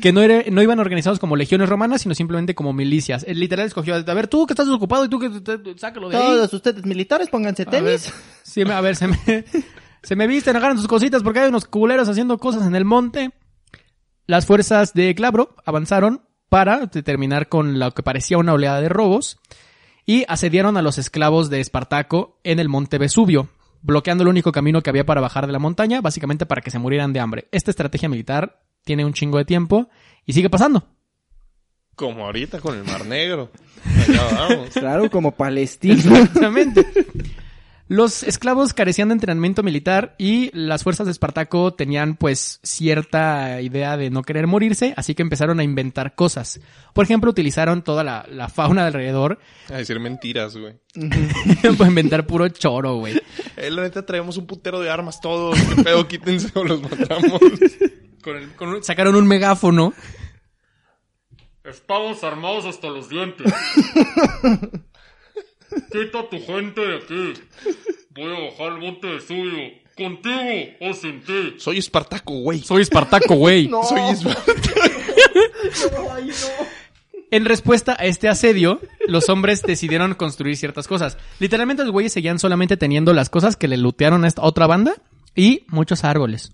que no, era- no iban organizados como legiones romanas, sino simplemente como milicias. Él literal escogió, a ver, tú que estás ocupado y tú que sácalo de ahí. Todos ustedes militares, pónganse A ver, tenis. sí, a ver, se me, se me visten, agarran sus cositas porque hay unos culeros haciendo cosas en el monte. Las fuerzas de Glabro avanzaron para terminar con lo que parecía una oleada de robos y asediaron a los esclavos de Espartaco en el monte Vesubio, bloqueando el único camino que había para bajar de la montaña, básicamente para que se murieran de hambre. Esta estrategia militar tiene un chingo de tiempo y sigue pasando. Como ahorita con el Mar Negro. Allá vamos. Claro, como Palestina. Exactamente. Los esclavos carecían de entrenamiento militar y las fuerzas de Espartaco tenían pues cierta idea de no querer morirse, así que empezaron a inventar cosas. Por ejemplo, utilizaron toda la, la fauna de alrededor A decir mentiras, güey. para inventar puro choro, güey. Eh, la neta traemos un putero de armas todos. ¿Qué pedo? Quítense o los matamos. Con el- con un- sacaron un megáfono. Estamos armados hasta los dientes. Quita tu gente de aquí. Voy a bajar al monte de suyo. Contigo o sin ti. Soy Espartaco, güey. Soy Espartaco, güey. Soy Espartaco. En respuesta a este asedio, los hombres decidieron construir ciertas cosas. Literalmente los güeyes seguían solamente teniendo las cosas que le lootearon a esta otra banda y muchos árboles.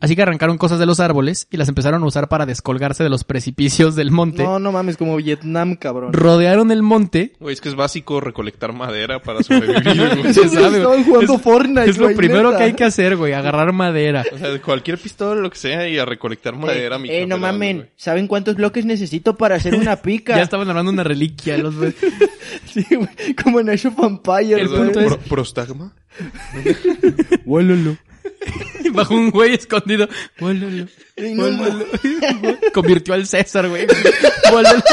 Así que arrancaron cosas de los árboles y las empezaron a usar para descolgarse de los precipicios del monte. No, no mames, como Vietnam, cabrón. Rodearon el monte. Güey, es que es básico recolectar madera para sobrevivir, güey. Se sabe, Estaban güey. jugando es, Fortnite, es lo güey, primero neta. que hay que hacer, güey, agarrar madera. O sea, de cualquier pistola, lo que sea, y a recolectar madera. Eh, micropedazo, no mamen, güey. ¿saben cuántos bloques necesito para hacer una pica? Ya estaban armando una reliquia. Los... Sí, güey, como en Age of Empires, El güey. punto es- Pro- prostagma. Huélalo. Bajo un güey escondido. Huélalo. Convirtió al César, güey. Huélalo.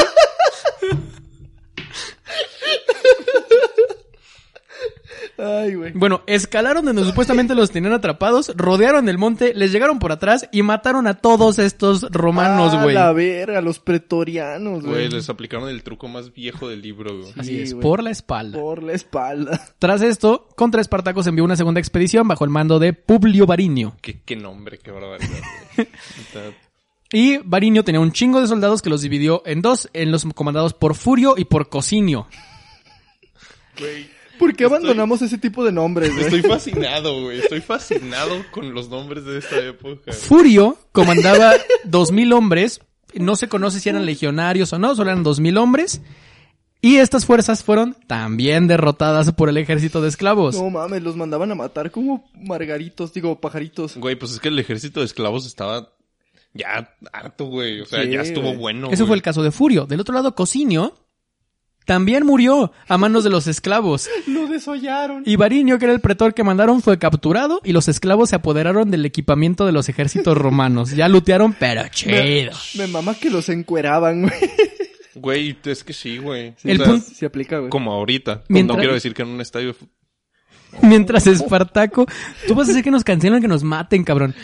Ay, güey. Bueno, escalaron donde supuestamente los tenían atrapados, rodearon el monte, les llegaron por atrás y mataron a todos estos romanos, Ah, güey. la verga, los pretorianos, Güey, güey. les aplicaron el truco más viejo del libro, güey. Así Sí, es, por la espalda. Por la espalda. Tras esto, contra Espartaco se envió una segunda expedición bajo el mando de Publio Varinio. Qué, qué nombre, qué barbaridad, Y Varinio tenía un chingo de soldados que los dividió en dos, en los comandados por Furio y por Cosinio. Güey, ¿Por qué Estoy- abandonamos ese tipo de nombres, güey? Estoy fascinado, güey. Estoy fascinado con los nombres de esta época. Furio comandaba dos mil hombres. No se conoce si eran legionarios o no, solo eran dos mil hombres. Y estas fuerzas fueron también derrotadas por el ejército de esclavos. No mames, los mandaban a matar como margaritos, digo, pajaritos. Güey, pues es que el ejército de esclavos estaba ya harto, güey. O sea, Sí, ya estuvo güey. bueno. Ese fue el caso de Furio. Del otro lado, Cosinio también murió a manos de los esclavos. Lo desollaron. Y Variño, que era el pretor que mandaron, fue capturado y los esclavos se apoderaron del equipamiento de los ejércitos romanos. Ya lutearon, pero chido. Me mama que los encueraban, güey. Güey, es que sí, güey. El O sea, punto- Se aplica, güey. Como ahorita. Mientras- No quiero decir que en un estadio... de Mientras Espartaco... Tú vas a hacer que nos cancelen, que nos maten, cabrón.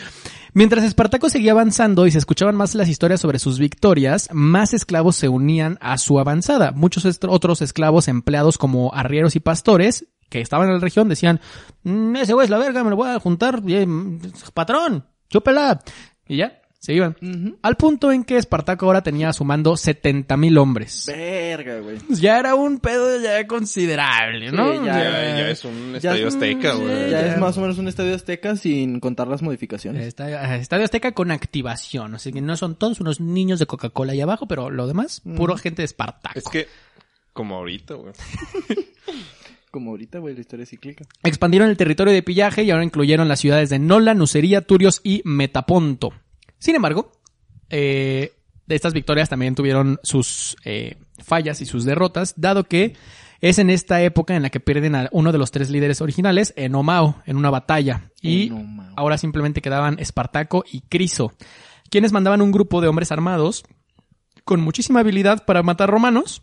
Mientras Espartaco seguía avanzando y se escuchaban más las historias sobre sus victorias, más esclavos se unían a su avanzada. Muchos otros esclavos empleados como arrieros y pastores que estaban en la región decían, "Mm, ese güey es la verga, me lo voy a juntar, mm, patrón, chúpela. Y ya, se iban. Al punto en que Espartaco ahora tenía a su mando 70 mil hombres. Verga, güey. Ya era un pedo ya considerable, ¿no? Sí, Ya, ya. ya es un Ya estadio es- azteca, sí, güey. Ya Ya. es más o menos un estadio azteca sin contar las modificaciones. Está- Estadio Azteca con activación. Así que no son todos unos niños de Coca-Cola ahí abajo, pero lo demás, puro gente de Espartaco. Es que... Como ahorita, güey. Como ahorita, güey, la historia cíclica. Expandieron el territorio de pillaje y ahora incluyeron las ciudades de Nola, Nucería, Turios y Metaponto. Sin embargo, eh, de estas victorias también tuvieron sus eh, fallas y sus derrotas, dado que es en esta época en la que pierden a uno de los tres líderes originales, Enomao, en una batalla. Y ahora simplemente quedaban Espartaco y Criso, quienes mandaban un grupo de hombres armados con muchísima habilidad para matar romanos.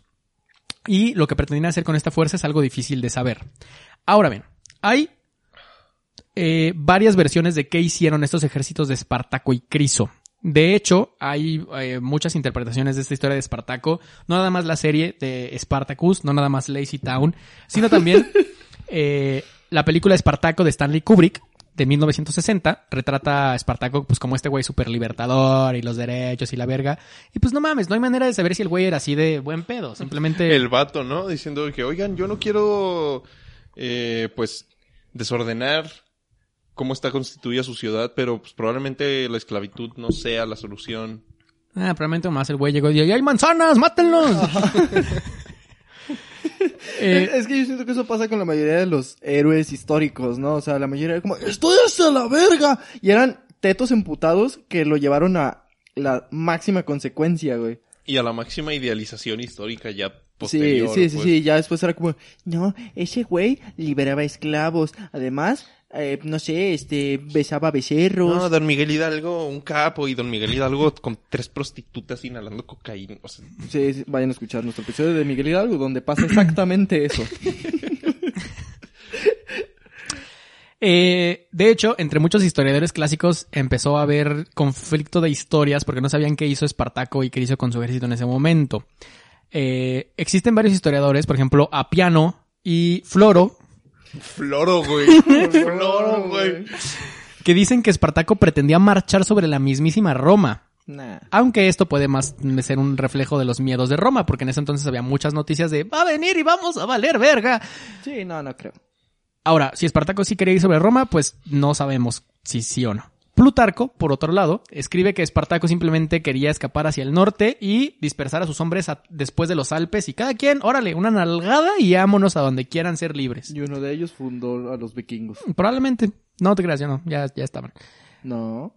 Y lo que pretendían hacer con esta fuerza es algo difícil de saber. Ahora bien, hay eh, varias versiones de qué hicieron estos ejércitos de Espartaco y Criso. De hecho, hay eh, muchas interpretaciones de esta historia de Espartaco. No nada más la serie de Spartacus, no nada más Lazy Town, sino también eh, la película Espartaco de Stanley Kubrick de 1960 retrata a Espartaco pues como este güey súper libertador y los derechos y la verga. Y pues no mames, no hay manera de saber si el güey era así de buen pedo. Simplemente... El vato, ¿no? Diciendo que, oigan, yo no quiero, eh, pues, desordenar cómo está constituida su ciudad, pero pues, probablemente la esclavitud no sea la solución. Ah, probablemente más el güey llegó y dijo, ¡hay manzanas! ¡Mátenlos! Eh, es, es que yo siento que eso pasa con la mayoría de los héroes históricos, ¿no? O sea, la mayoría era como, estoy hasta la verga. Y eran tetos emputados que lo llevaron a la máxima consecuencia, güey. Y a la máxima idealización histórica ya Sí, posterior. sí, sí, pues. sí. Ya después era como, no, ese güey liberaba esclavos. Además, eh, no sé, este, besaba becerros. No, don Miguel Hidalgo, un capo, y don Miguel Hidalgo con tres prostitutas inhalando cocaína. O sea, Sí, sí, vayan a escuchar nuestro episodio de Miguel Hidalgo, donde pasa exactamente eso. Eh, de hecho, entre muchos historiadores clásicos empezó a haber conflicto de historias porque no sabían qué hizo Espartaco y qué hizo con su ejército en ese momento. Eh, existen varios historiadores, por ejemplo, Apiano y Floro, floro, güey. floro, güey. que dicen que Espartaco pretendía marchar sobre la mismísima Roma. Nah. Aunque esto puede más ser un reflejo de los miedos de Roma, porque en ese entonces había muchas noticias de va a venir y vamos a valer verga. Sí, no, no creo. Ahora, si Espartaco sí quería ir sobre Roma, pues no sabemos si sí o no. Plutarco, por otro lado, escribe que Espartaco simplemente quería escapar hacia el norte y dispersar a sus hombres a- después de los Alpes y cada quien, órale, una nalgada y vámonos a donde quieran ser libres. Y uno de ellos fundó a los vikingos. Probablemente. No te creas, ya no, ya, ya estaban. No.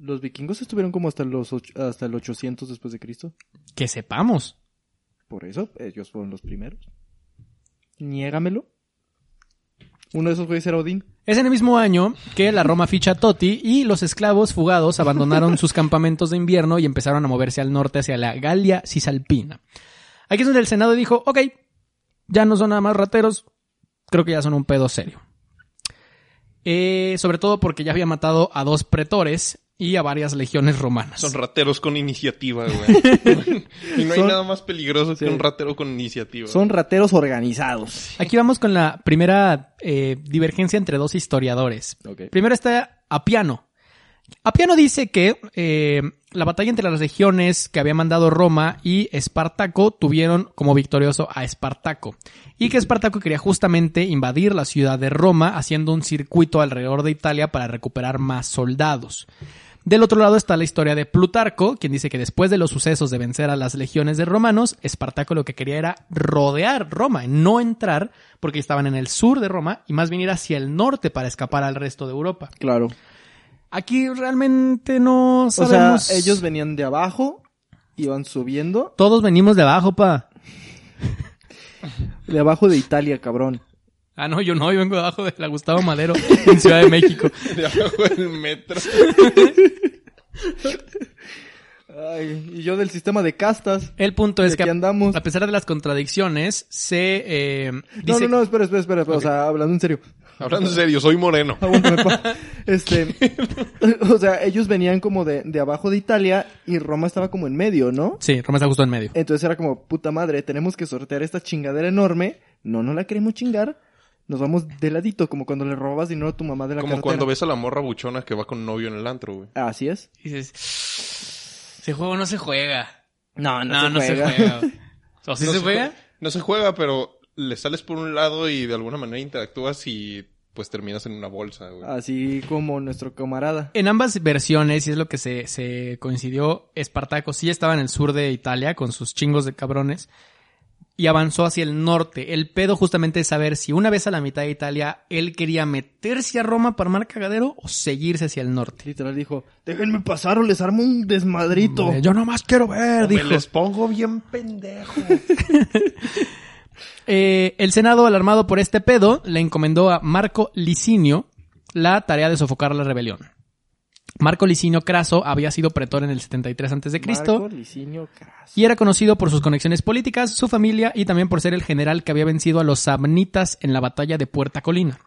Los vikingos estuvieron como hasta los hasta el 800 después de Cristo. Que sepamos. Por eso ellos fueron los primeros. Niégamelo. Uno de esos güeyes era Odín. Es en el mismo año que la Roma ficha a Totti y los esclavos fugados abandonaron sus campamentos de invierno y empezaron a moverse al norte hacia la Galia Cisalpina. Aquí es donde el Senado dijo, ok, ya no son nada más rateros, creo que ya son un pedo serio. Eh, sobre todo porque ya había matado a dos pretores y a varias legiones romanas. Son rateros con iniciativa, güey. y no hay Son- nada más peligroso Sí. que un ratero con iniciativa. Son rateros organizados. Aquí vamos con la primera eh, divergencia entre dos historiadores. Ok. Primero está Apiano. Apiano dice que eh, la batalla entre las regiones que había mandado Roma y Espartaco tuvieron como victorioso a Espartaco. Y que Espartaco quería justamente invadir la ciudad de Roma haciendo un circuito alrededor de Italia para recuperar más soldados. Del otro lado está la historia de Plutarco, quien dice que después de los sucesos de vencer a las legiones de romanos, Espartaco lo que quería era rodear Roma, no entrar, porque estaban en el sur de Roma, y más bien ir hacia el norte para escapar al resto de Europa. Claro. Aquí realmente no O sabemos. sea, ellos venían de abajo iban subiendo Todos venimos de abajo, pa. de abajo de Italia, cabrón. Ah, no, yo no, yo vengo de abajo de la Gustavo Madero en Ciudad de México. De abajo del metro. Ay, y yo del sistema de castas. El punto es ¿De que, andamos? a pesar de las contradicciones, se eh, No, dice... no, no, espera, espera, espera. O sea, hablando en serio. Hablando en serio, soy moreno. Este, o sea, ellos venían como de, de abajo de Italia y Roma estaba como en medio, ¿no? Sí, Roma está justo en medio. Entonces era como, puta madre, tenemos que sortear esta chingadera enorme. No, no la queremos chingar. Nos vamos de ladito, como cuando le robas dinero a tu mamá de la Como cartera. cuando ves a la morra buchona que va con novio en el antro, güey. Así es. Y dices, ese juego no se juega. No, No, no se juega. ¿O sí No se se juega? No se juega, pero le sales por un lado y de alguna manera interactúas y pues terminas en una bolsa, güey. Así como nuestro camarada. En ambas versiones, y es lo que se, se coincidió, Espartaco sí estaba en el sur de Italia con sus chingos de cabrones y avanzó hacia el norte. El pedo justamente es saber si una vez a la mitad de Italia él quería meterse a Roma para armar cagadero o seguirse hacia el norte. Literal dijo, déjenme pasar o les armo un desmadrito. Eh, Yo nomás quiero ver, Me dijo. les pongo bien pendejo. Eh, el Senado, alarmado por este pedo, le encomendó a Marco Licinio la tarea de sofocar la rebelión. Marco Licinio Craso había sido pretor en el 73 a.C. Marco Licinio Craso. y era conocido por sus conexiones políticas, su familia y también por ser el general que había vencido a los samnitas en la batalla de Puerta Colina.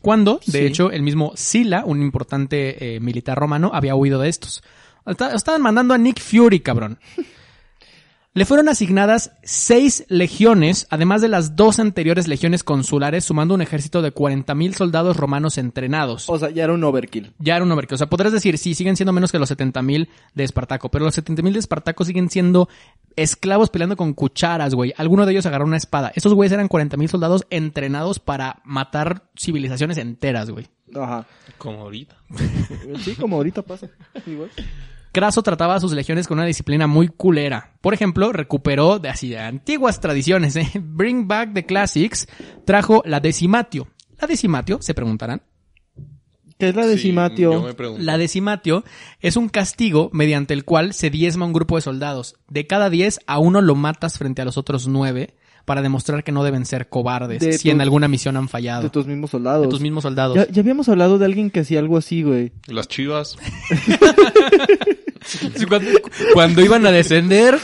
Cuando, de Sí. hecho, el mismo Sila, un importante eh, militar romano, había huido de estos. Estaban mandando a Nick Fury, cabrón. Le fueron asignadas seis legiones, además de las dos anteriores legiones consulares, sumando un ejército de 40.000 soldados romanos entrenados. O sea, ya era un overkill. Ya era un overkill. O sea, podrás decir, sí, siguen siendo menos que los 70.000 de Espartaco, pero los 70.000 de Espartaco siguen siendo esclavos peleando con cucharas, güey. Alguno de ellos agarró una espada. Esos güeyes eran 40.000 soldados entrenados para matar civilizaciones enteras, güey. Ajá. Como ahorita. Sí, como ahorita pasa. Igual. Craso trataba a sus legiones con una disciplina muy culera. Por ejemplo, recuperó de así de antiguas tradiciones, ¿eh? Bring Back the Classics trajo la decimatio. La decimatio, se preguntarán. ¿Qué es la Sí, decimatio? yo me pregunto. La decimatio es un castigo mediante el cual se diezma un grupo de soldados. De cada diez, a uno lo matas frente a los otros nueve para demostrar que no deben ser cobardes De si en alguna misión han fallado. De tus mismos soldados. De tus mismos soldados. Ya, ya habíamos hablado de alguien que hacía algo así, güey. Las chivas. Sí, Cuando, cuando iban a descender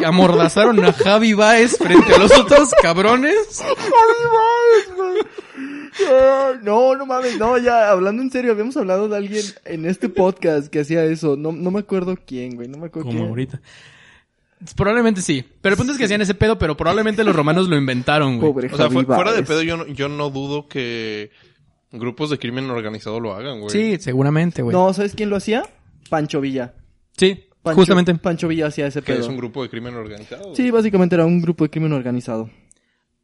y amordazaron a Javi Baez frente a los otros cabrones. Ah, No, no mames, no, ya, hablando en serio, habíamos hablado de alguien en este podcast que hacía eso. No, no me acuerdo quién, güey, no me acuerdo Como quién. ahorita. Probablemente sí. Pero el punto es que hacían ese pedo, pero probablemente los romanos lo inventaron, güey. Pobre O sea, Javi fu- fuera de Baez. pedo, yo no, yo no dudo que grupos de crimen organizado lo hagan, güey. Sí, seguramente, güey. No, ¿sabes quién lo hacía? Pancho Villa. Sí, Pancho- justamente. Pancho Villa hacía ese Que pedo. es un grupo de crimen organizado. Sí, básicamente era un grupo de crimen organizado.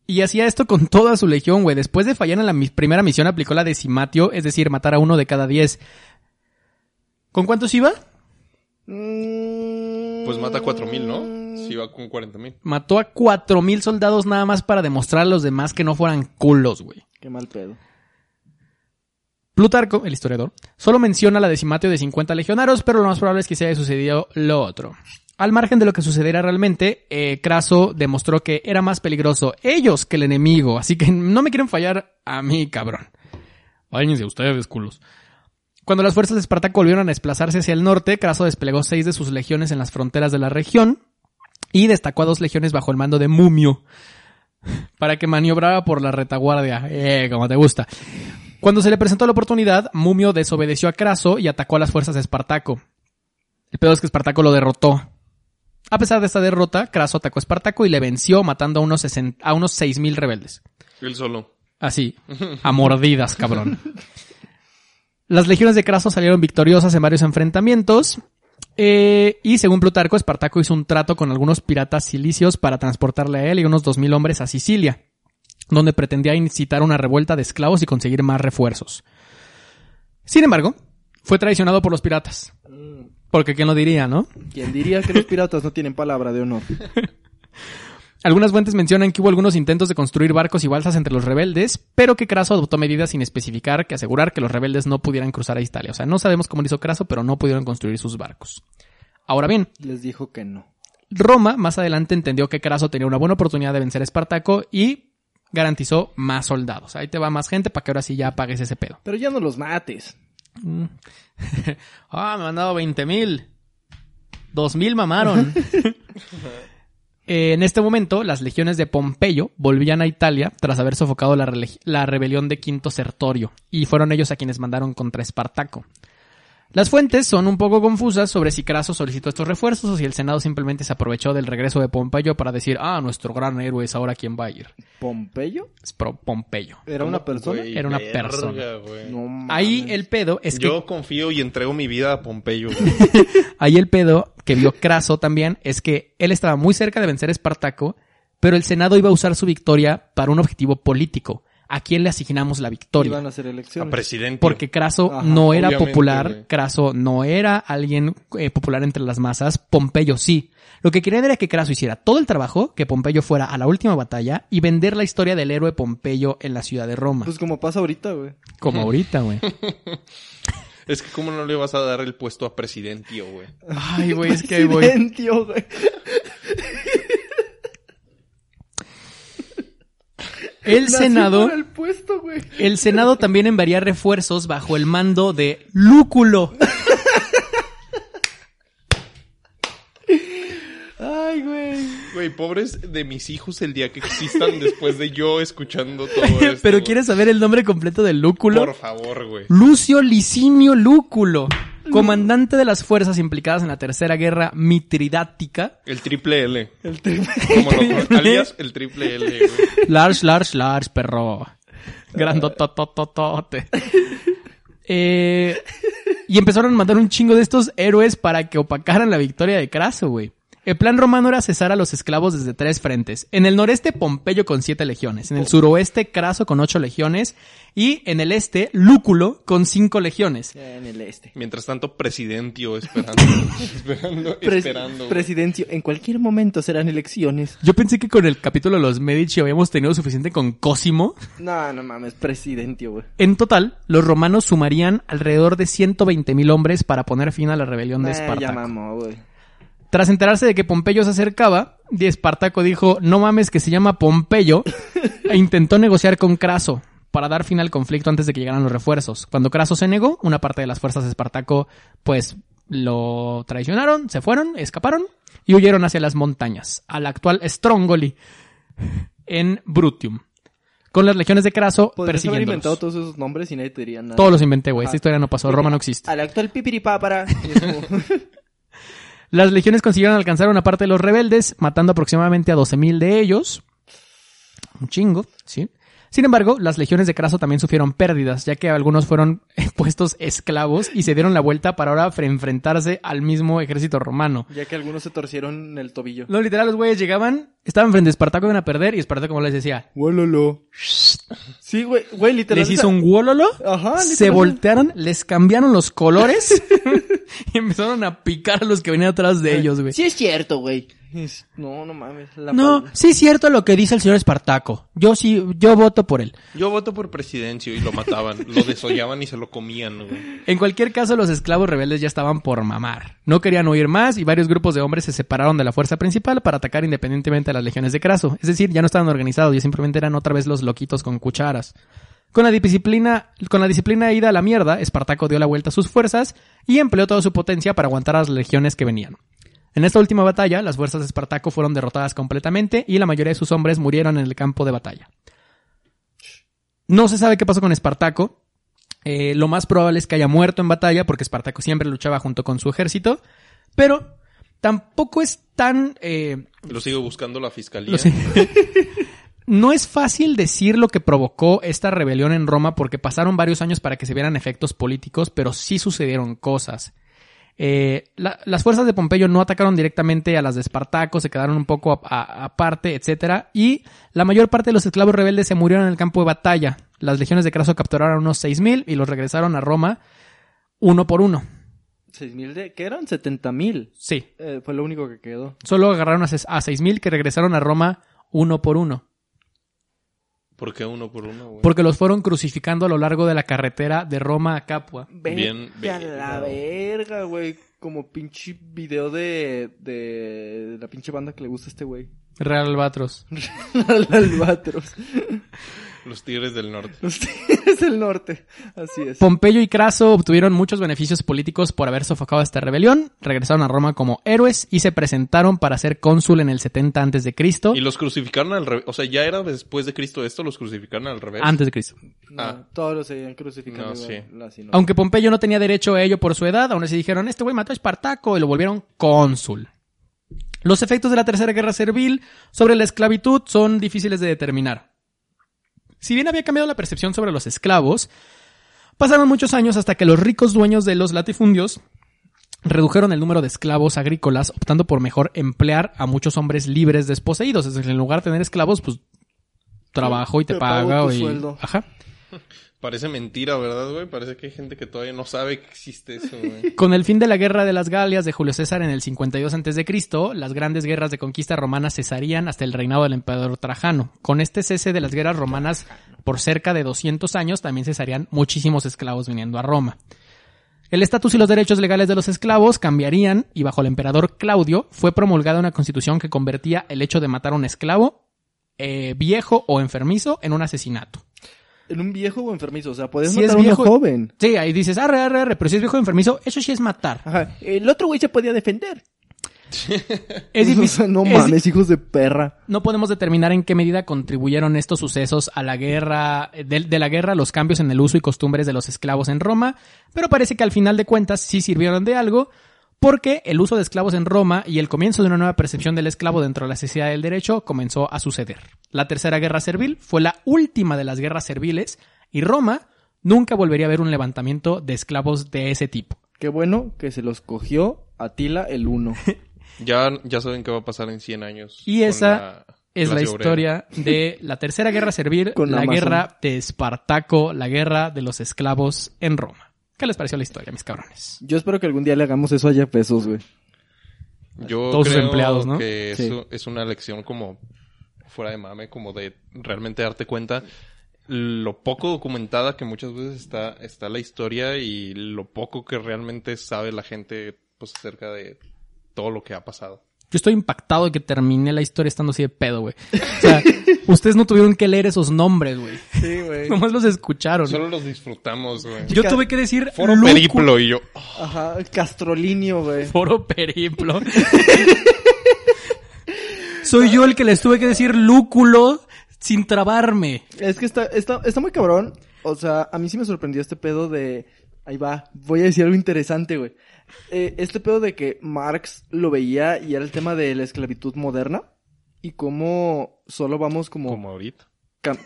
Y hacía esto con toda su legión, güey. Después de fallar en la mi- primera misión, aplicó la decimatio, es decir, matar a uno de cada diez. ¿Con cuántos iba? Pues mata a 4000, ¿no? Si va con 40000. Mató a cuatro mil soldados nada más para demostrar a los demás que no fueran culos, güey. Qué mal pedo. Plutarco, el historiador, solo menciona la decimatio de 50 legionarios, pero lo más probable es que se haya sucedido lo otro. Al margen de lo que sucediera realmente, eh, Craso demostró que era más peligroso ellos que el enemigo, así que no me quieren fallar a mí, cabrón. Váyanse ustedes, culos. Cuando las fuerzas de Espartaco volvieron a desplazarse hacia el norte, Craso desplegó seis de sus legiones en las fronteras de la región y destacó a dos legiones bajo el mando de Mumio para que maniobrara por la retaguardia. Eh, como te gusta. Cuando se le presentó la oportunidad, Mumio desobedeció a Craso y atacó a las fuerzas de Espartaco. El peor es que Espartaco lo derrotó. A pesar de esta derrota, Craso atacó a Espartaco y le venció matando a unos, 60 a unos 6.000 rebeldes. Él solo. Así, a mordidas, cabrón. Las legiones de Craso salieron victoriosas en varios enfrentamientos. eh, y según Plutarco, Espartaco hizo un trato con algunos piratas cilicios para transportarle a él y unos 2.000 hombres a Sicilia, donde pretendía incitar una revuelta de esclavos y conseguir más refuerzos. Sin embargo, fue traicionado por los piratas. Porque quién lo diría, ¿no? ¿Quién diría que los piratas no tienen palabra de honor? Algunas fuentes mencionan que hubo algunos intentos de construir barcos y balsas entre los rebeldes, pero que Craso adoptó medidas sin especificar que asegurar que los rebeldes no pudieran cruzar a Italia. O sea, no sabemos cómo lo hizo Craso, pero no pudieron construir sus barcos. Ahora bien, Les dijo que no. Roma más adelante entendió que Craso tenía una buena oportunidad de vencer a Espartaco y garantizó más soldados. Ahí te va más gente para que ahora sí ya pagues ese pedo. Pero ya no los mates. ah, me han dado 20 mil. Dos mil mamaron. Eh, en este momento, las legiones de Pompeyo volvían a Italia tras haber sofocado la, la rebelión de Quinto Sertorio, y fueron ellos a quienes mandaron contra Espartaco. Las fuentes son un poco confusas sobre si Craso solicitó estos refuerzos o si el Senado simplemente se aprovechó del regreso de Pompeyo para decir, ah, nuestro gran héroe es ahora quien va a ir. ¿Pompeyo? Es pro- Pompeyo. ¿Era una persona? Era una verga, persona. No mames. Ahí el pedo es que Yo confío y entrego mi vida a Pompeyo. Ahí el pedo que vio Craso también es que él estaba muy cerca de vencer a Espartaco, pero el Senado iba a usar su victoria para un objetivo político. ¿A quién le asignamos la victoria? Iban a hacer a elecciones. presidente. Porque Craso Ajá, no era popular, güey. Craso no era alguien eh, popular entre las masas, Pompeyo sí. Lo que querían era que Craso hiciera todo el trabajo, que Pompeyo fuera a la última batalla y vender la historia del héroe Pompeyo en la ciudad de Roma. Pues como pasa ahorita, güey. como ahorita, güey. Es que cómo no le vas a dar el puesto a presidente, güey. Ay, güey, es que ahí voy. Presidentio, güey. El Senado... el puesto, güey. El Senado también enviaría refuerzos bajo el mando de Lúculo. Ay, güey. Güey, pobres de mis hijos el día que existan después de yo escuchando todo esto. Pero. ¿quieres saber el nombre completo de Lúculo? Por favor, güey. Lucio Licinio Lúculo, comandante de las fuerzas implicadas en la Tercera Guerra Mitridática. El triple L. El triple. Como lo alias el triple L, güey. Large, large, large, perro. Grandototototote. Eh, y empezaron a mandar un chingo de estos héroes para que opacaran la victoria de Craso, güey. El plan romano era cesar a los esclavos desde tres frentes. En el noreste, Pompeyo con siete legiones. En el suroeste, Craso con ocho legiones. Y en el este, Lúculo con cinco legiones. En el este. Mientras tanto, presidentio esperando. esperando, esperando. presidencio. En cualquier momento serán elecciones. Yo pensé que con el capítulo de los Medici habíamos tenido suficiente con Cosimo. No, no mames, presidentio, güey. En total, los romanos sumarían alrededor de 120.000 hombres para poner fin a la rebelión de Nah, ya Espartaco. mamó, güey. Tras enterarse de que Pompeyo se acercaba, Espartaco dijo, no mames que se llama Pompeyo, e intentó negociar con Craso para dar fin al conflicto antes de que llegaran los refuerzos. Cuando Craso se negó, una parte de las fuerzas de Espartaco pues lo traicionaron, se fueron, escaparon y huyeron hacia las montañas, al actual Strongoli, en Brutium, con las legiones de Craso haber inventado todos esos nombres y nadie te diría nada. Todos los inventé, güey. Esta historia no pasó. Roma no existe. Al actual pipiripápara. Las legiones consiguieron alcanzar una parte de los rebeldes, matando aproximadamente a 12.000 de ellos. Un chingo, ¿sí? Sin embargo, las legiones de Craso también sufrieron pérdidas, ya que algunos fueron puestos esclavos y se dieron la vuelta para ahora fre- enfrentarse al mismo ejército romano. ya que algunos se torcieron el tobillo. No, literal, los güeyes llegaban, estaban frente a Espartaco, iban a perder, y Espartaco, como les decía, Wololo. Sí, güey, güey, literal. les hizo un wololo, Ajá, se voltearon, les cambiaron los colores y empezaron a picar a los que venían atrás de ellos, güey. Sí es cierto, güey. Es- No, no mames. la No, pal- sí es cierto lo que dice el señor Espartaco. Yo sí, yo voto por él. Yo voto por presidencio y lo mataban. lo desollaban y se lo comían, güey. En cualquier caso, los esclavos rebeldes ya estaban por mamar. No querían huir más y varios grupos de hombres se separaron de la fuerza principal para atacar independientemente a las legiones de Craso. Es decir, ya no estaban organizados, ya simplemente eran otra vez los loquitos con cucharas. Con la disciplina, con la disciplina ida a la mierda, Espartaco dio la vuelta a sus fuerzas y empleó toda su potencia para aguantar a las legiones que venían. En esta última batalla, las fuerzas de Espartaco fueron derrotadas completamente y la mayoría de sus hombres murieron en el campo de batalla. No se sabe qué pasó con Espartaco. Eh, lo más probable es que haya muerto en batalla porque Espartaco siempre luchaba junto con su ejército. Pero tampoco es tan... eh, Lo sigo buscando la fiscalía. no es fácil decir lo que provocó esta rebelión en Roma porque pasaron varios años para que se vieran efectos políticos, pero sí sucedieron cosas. Eh, la- las fuerzas de Pompeyo no atacaron directamente a las de Espartaco, se quedaron un poco aparte, etcétera, y la mayor parte de los esclavos rebeldes se murieron en el campo de batalla. Las legiones de Craso capturaron unos 6.000 y los regresaron a Roma uno por uno. ¿Seis mil de... ¿Qué eran? Setenta mil. Sí, Eh, fue lo único que quedó. solo agarraron a a 6.000 que regresaron a Roma uno por uno. ¿Por qué uno por uno, güey? Porque los fueron crucificando a lo largo de la carretera de Roma a Capua. Bien, a bien, la verga, güey. Como pinche video de, de la pinche banda que le gusta a este güey. Real Albatros. Al albatros. Los Tigres del Norte. Los tigres del norte. Así es. Pompeyo y Craso obtuvieron muchos beneficios políticos por haber sofocado esta rebelión, regresaron a Roma como héroes y se presentaron para ser cónsul en el 70 antes de Cristo. Y los crucificaron al revés. O sea, ya era después de Cristo esto, los crucificaron al revés. Antes de Cristo. No, Ah. Todos los seguían crucificando. No, sí. Aunque Pompeyo no tenía derecho a ello por su edad, aún así dijeron, este güey mató a Espartaco y lo volvieron cónsul. Los efectos de la Tercera Guerra Servil sobre la esclavitud son difíciles de determinar. Si bien había cambiado la percepción sobre los esclavos, pasaron muchos años hasta que los ricos dueños de los latifundios redujeron el número de esclavos agrícolas, optando por mejor emplear a muchos hombres libres desposeídos. Es decir, en lugar de tener esclavos, pues trabajo y te, Te pago paga. tu y- sueldo. Ajá. Parece mentira, ¿verdad, güey? Parece que hay gente que todavía no sabe que existe eso, güey. Con el fin de la guerra de las Galias de Julio César en el 52 a.C., las grandes guerras de conquista romanas cesarían hasta el reinado del emperador Trajano. Con este cese de las guerras romanas por cerca de 200 años, también cesarían muchísimos esclavos viniendo a Roma. El estatus y los derechos legales de los esclavos cambiarían y bajo el emperador Claudio fue promulgada una constitución que convertía el hecho de matar a un esclavo eh, viejo o enfermizo en un asesinato. En un viejo o enfermizo. O sea, puedes Si matar es a uno viejo- joven. Sí, ahí dices, arre, arre, arre, pero si es viejo o enfermizo, eso sí es matar. Ajá. El otro güey se podía defender. Es O difícil. sea, no es- mames, hijos de perra. No podemos determinar en qué medida contribuyeron estos sucesos a la guerra, de, de la guerra, los cambios en el uso y costumbres de los esclavos en Roma, pero parece que al final de cuentas sí sirvieron de algo, porque el uso de esclavos en Roma y el comienzo de una nueva percepción del esclavo dentro de la sociedad del derecho comenzó a suceder. La tercera guerra servil fue la última de las guerras serviles y Roma nunca volvería a ver un levantamiento de esclavos de ese tipo. Qué bueno que se los cogió Atila el uno. Ya, ya saben qué va a pasar en 100 años. Y esa es la obrera. historia de la tercera guerra servil, Con la Amazon. guerra de Espartaco, la guerra de los esclavos en Roma. ¿Qué les pareció la historia, mis cabrones? Yo espero que algún día le hagamos eso a Jeff Bezos, güey. Yo Todos sus creo empleados, ¿no? que Sí. eso es una lección como fuera de mame, como de realmente darte cuenta lo poco documentada que muchas veces está, está la historia y lo poco que realmente sabe la gente pues acerca de todo lo que ha pasado. Yo estoy impactado de que terminé la historia estando así de pedo, güey. O sea, ustedes no tuvieron que leer esos nombres, güey. Sí, güey. Nomás los escucharon. Solo los disfrutamos, güey. Yo tuve que decir Foro periplo y yo... oh, Ajá, Castrolinio, güey. Foro periplo. Soy yo el que les tuve que decir lúculo sin trabarme. Es que está, está, está muy cabrón. O sea, a mí sí me sorprendió este pedo de... Ahí va, voy a decir algo interesante, güey. Eh, este pedo de que Marx lo veía y era el tema de la esclavitud moderna. Y cómo solo vamos como... como ahorita.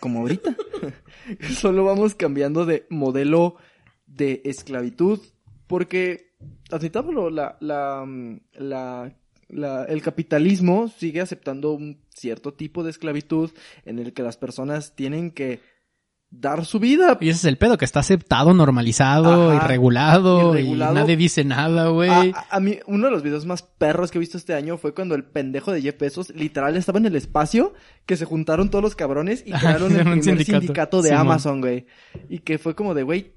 como ahorita. solo vamos cambiando de modelo de esclavitud. Porque, admitámoslo, la, la, mm, la, la- el capitalismo sigue aceptando un cierto tipo de esclavitud en el que las personas tienen que dar su vida. Y ese es el pedo, que está aceptado, normalizado, Ajá, y regulado, y regulado. y nadie dice nada, güey. A, mí, uno de los videos más perros que he visto este año fue cuando el pendejo de Jeff Bezos literal estaba en el espacio, que se juntaron todos los cabrones y crearon el primer sindicato. sindicato, de. Amazon, güey. Y que fue como de, güey,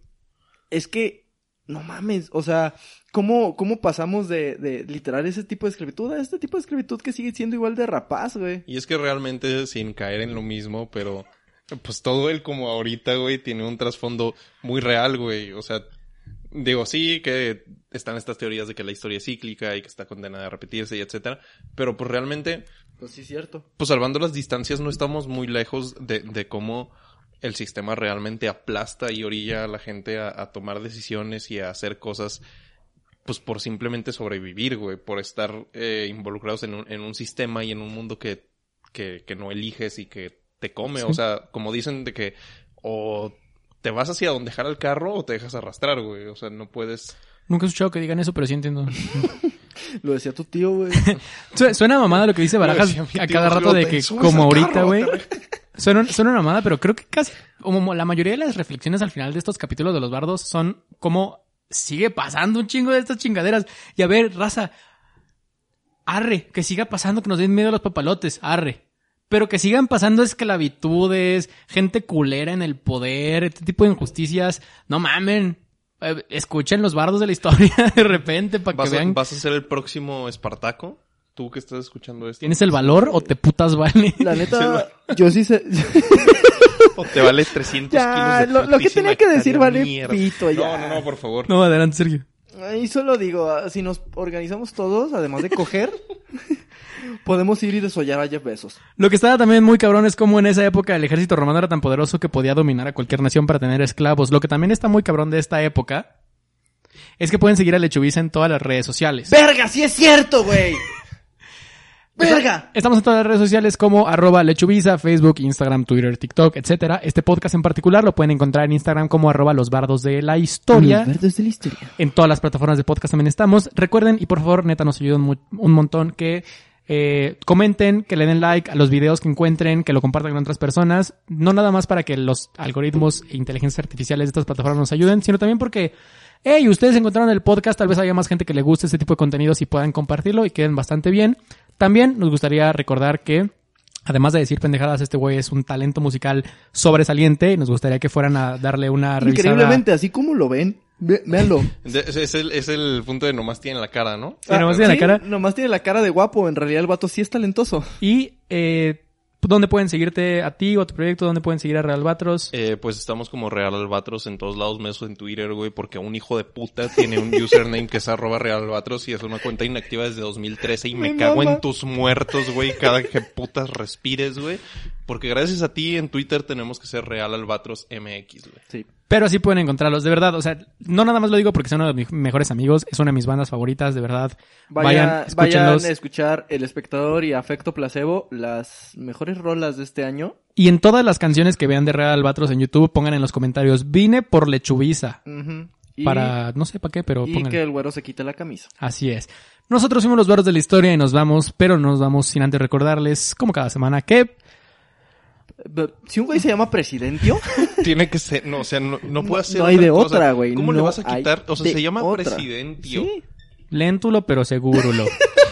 es que, no mames, o sea, ¿cómo, cómo pasamos de, de literal ese tipo de esclavitud a este tipo de esclavitud que sigue siendo igual de rapaz, güey? Y es que realmente, sin caer en lo mismo, pero pues todo él como ahorita, güey, tiene un trasfondo muy real, güey. O sea, digo, sí que están estas teorías de que la historia es cíclica y que está condenada a repetirse y etcétera. Pero pues realmente, Pues sí, cierto. pues salvando las distancias, no estamos muy lejos de, de cómo el sistema realmente aplasta y orilla a la gente a, a tomar decisiones y a hacer cosas pues por simplemente sobrevivir, güey, por estar eh, involucrados en un, en un sistema y en un mundo que, que, que no eliges y que te come. O sea, como dicen de que o te vas hacia donde dejar el carro o te dejas arrastrar, güey. O sea, no puedes... Nunca he escuchado que digan eso, pero sí entiendo. Lo decía tu tío, güey. Su- Suena mamada lo que dice Barajas a cada rato de "Te que como ahorita, güey. Suena, suena una mamada, pero creo que casi como la mayoría de las reflexiones al final de estos capítulos de los bardos son como sigue pasando un chingo de estas chingaderas. Y a ver, raza, arre, que siga pasando, que nos den miedo los papalotes, arre. Pero que sigan pasando esclavitudes, gente culera en el poder, este tipo de injusticias. No mamen. Eh, Escuchen los bardos de la historia de repente para que ¿Vas a, vean. vas a ser el próximo Espartaco? Tú que estás escuchando esto. ¿Tienes el valor o te putas vale? La neta, yo sí sé. O te vale 300 Ya, kilos de lo- lo que tenía que decir vale mierda. pito, ya. No, no, no, por favor. No, adelante, Sergio. Ahí solo digo, ah, si nos organizamos todos, además de coger, podemos ir y desollar a Jeff Bezos. Lo que estaba también muy cabrón es como en esa época el ejército romano era tan poderoso que podía dominar a cualquier nación para tener esclavos. Lo que también está muy cabrón de esta época es que pueden seguir a Lechubiza en todas las redes sociales. ¡Verga, sí es cierto, güey! ¡Verga! Estamos en todas las redes sociales como arroba lechubiza, Facebook, Instagram, Twitter, TikTok, etcétera. Este podcast en particular lo pueden encontrar en Instagram como arroba los bardos de la historia. Los verdes de la historia. En todas las plataformas de podcast también estamos. Recuerden, y por favor, neta, nos ayudan un montón que eh, comenten, que le den like a los videos que encuentren, que lo compartan con otras personas. No nada más para que los algoritmos e inteligencias artificiales de estas plataformas nos ayuden, sino también porque, hey, ustedes encontraron el podcast, tal vez haya más gente que le guste este tipo de contenidos y puedan compartirlo y queden bastante bien. También nos gustaría recordar que Además de decir pendejadas, este güey es un talento musical sobresaliente y nos gustaría que fueran a darle una revisada. Increíblemente, así como lo ven, ve- véanlo. Es, es el, es el punto de nomás tiene la cara, ¿no? Sí, nomás tiene la cara. Nomás tiene la cara de guapo. En realidad el vato sí es talentoso. Y eh, ¿dónde pueden seguirte a ti o a tu proyecto? ¿Dónde pueden seguir a Real Batros? Eh, pues estamos como Real Albatros en todos lados, meso en Twitter, güey, porque un hijo de puta tiene un username que es arroba Real Albatros y es una cuenta inactiva desde 2013 y me, Me cago mama. en tus muertos, güey, cada que putas respires, güey. Porque gracias a ti en Twitter tenemos que ser Real Albatros MX, güey. Sí. Pero así pueden encontrarlos, de verdad. O sea, no nada más lo digo porque son uno de mis mejores amigos, es una de mis bandas favoritas, de verdad. Vayan, Vayan, vayan, a escuchar El Espectador y Afecto Placebo, las mejores rolas de este año. Y en todas las canciones que vean de Real Albatros en YouTube, pongan en los comentarios, vine por lechubiza. Y, Para, no sé para qué, pero y pongan. que el güero se quite la camisa. Así es. Nosotros fuimos los barros de la historia y nos vamos, pero nos vamos sin antes recordarles, como cada semana, que Si un güey se llama Presidentio, Tiene que ser, no, o sea, no, no puede ser no hay de cosa. otra, güey. ¿Cómo le no vas a quitar? O sea, se llama otra. presidentio. Sí. léntulo pero segurulo.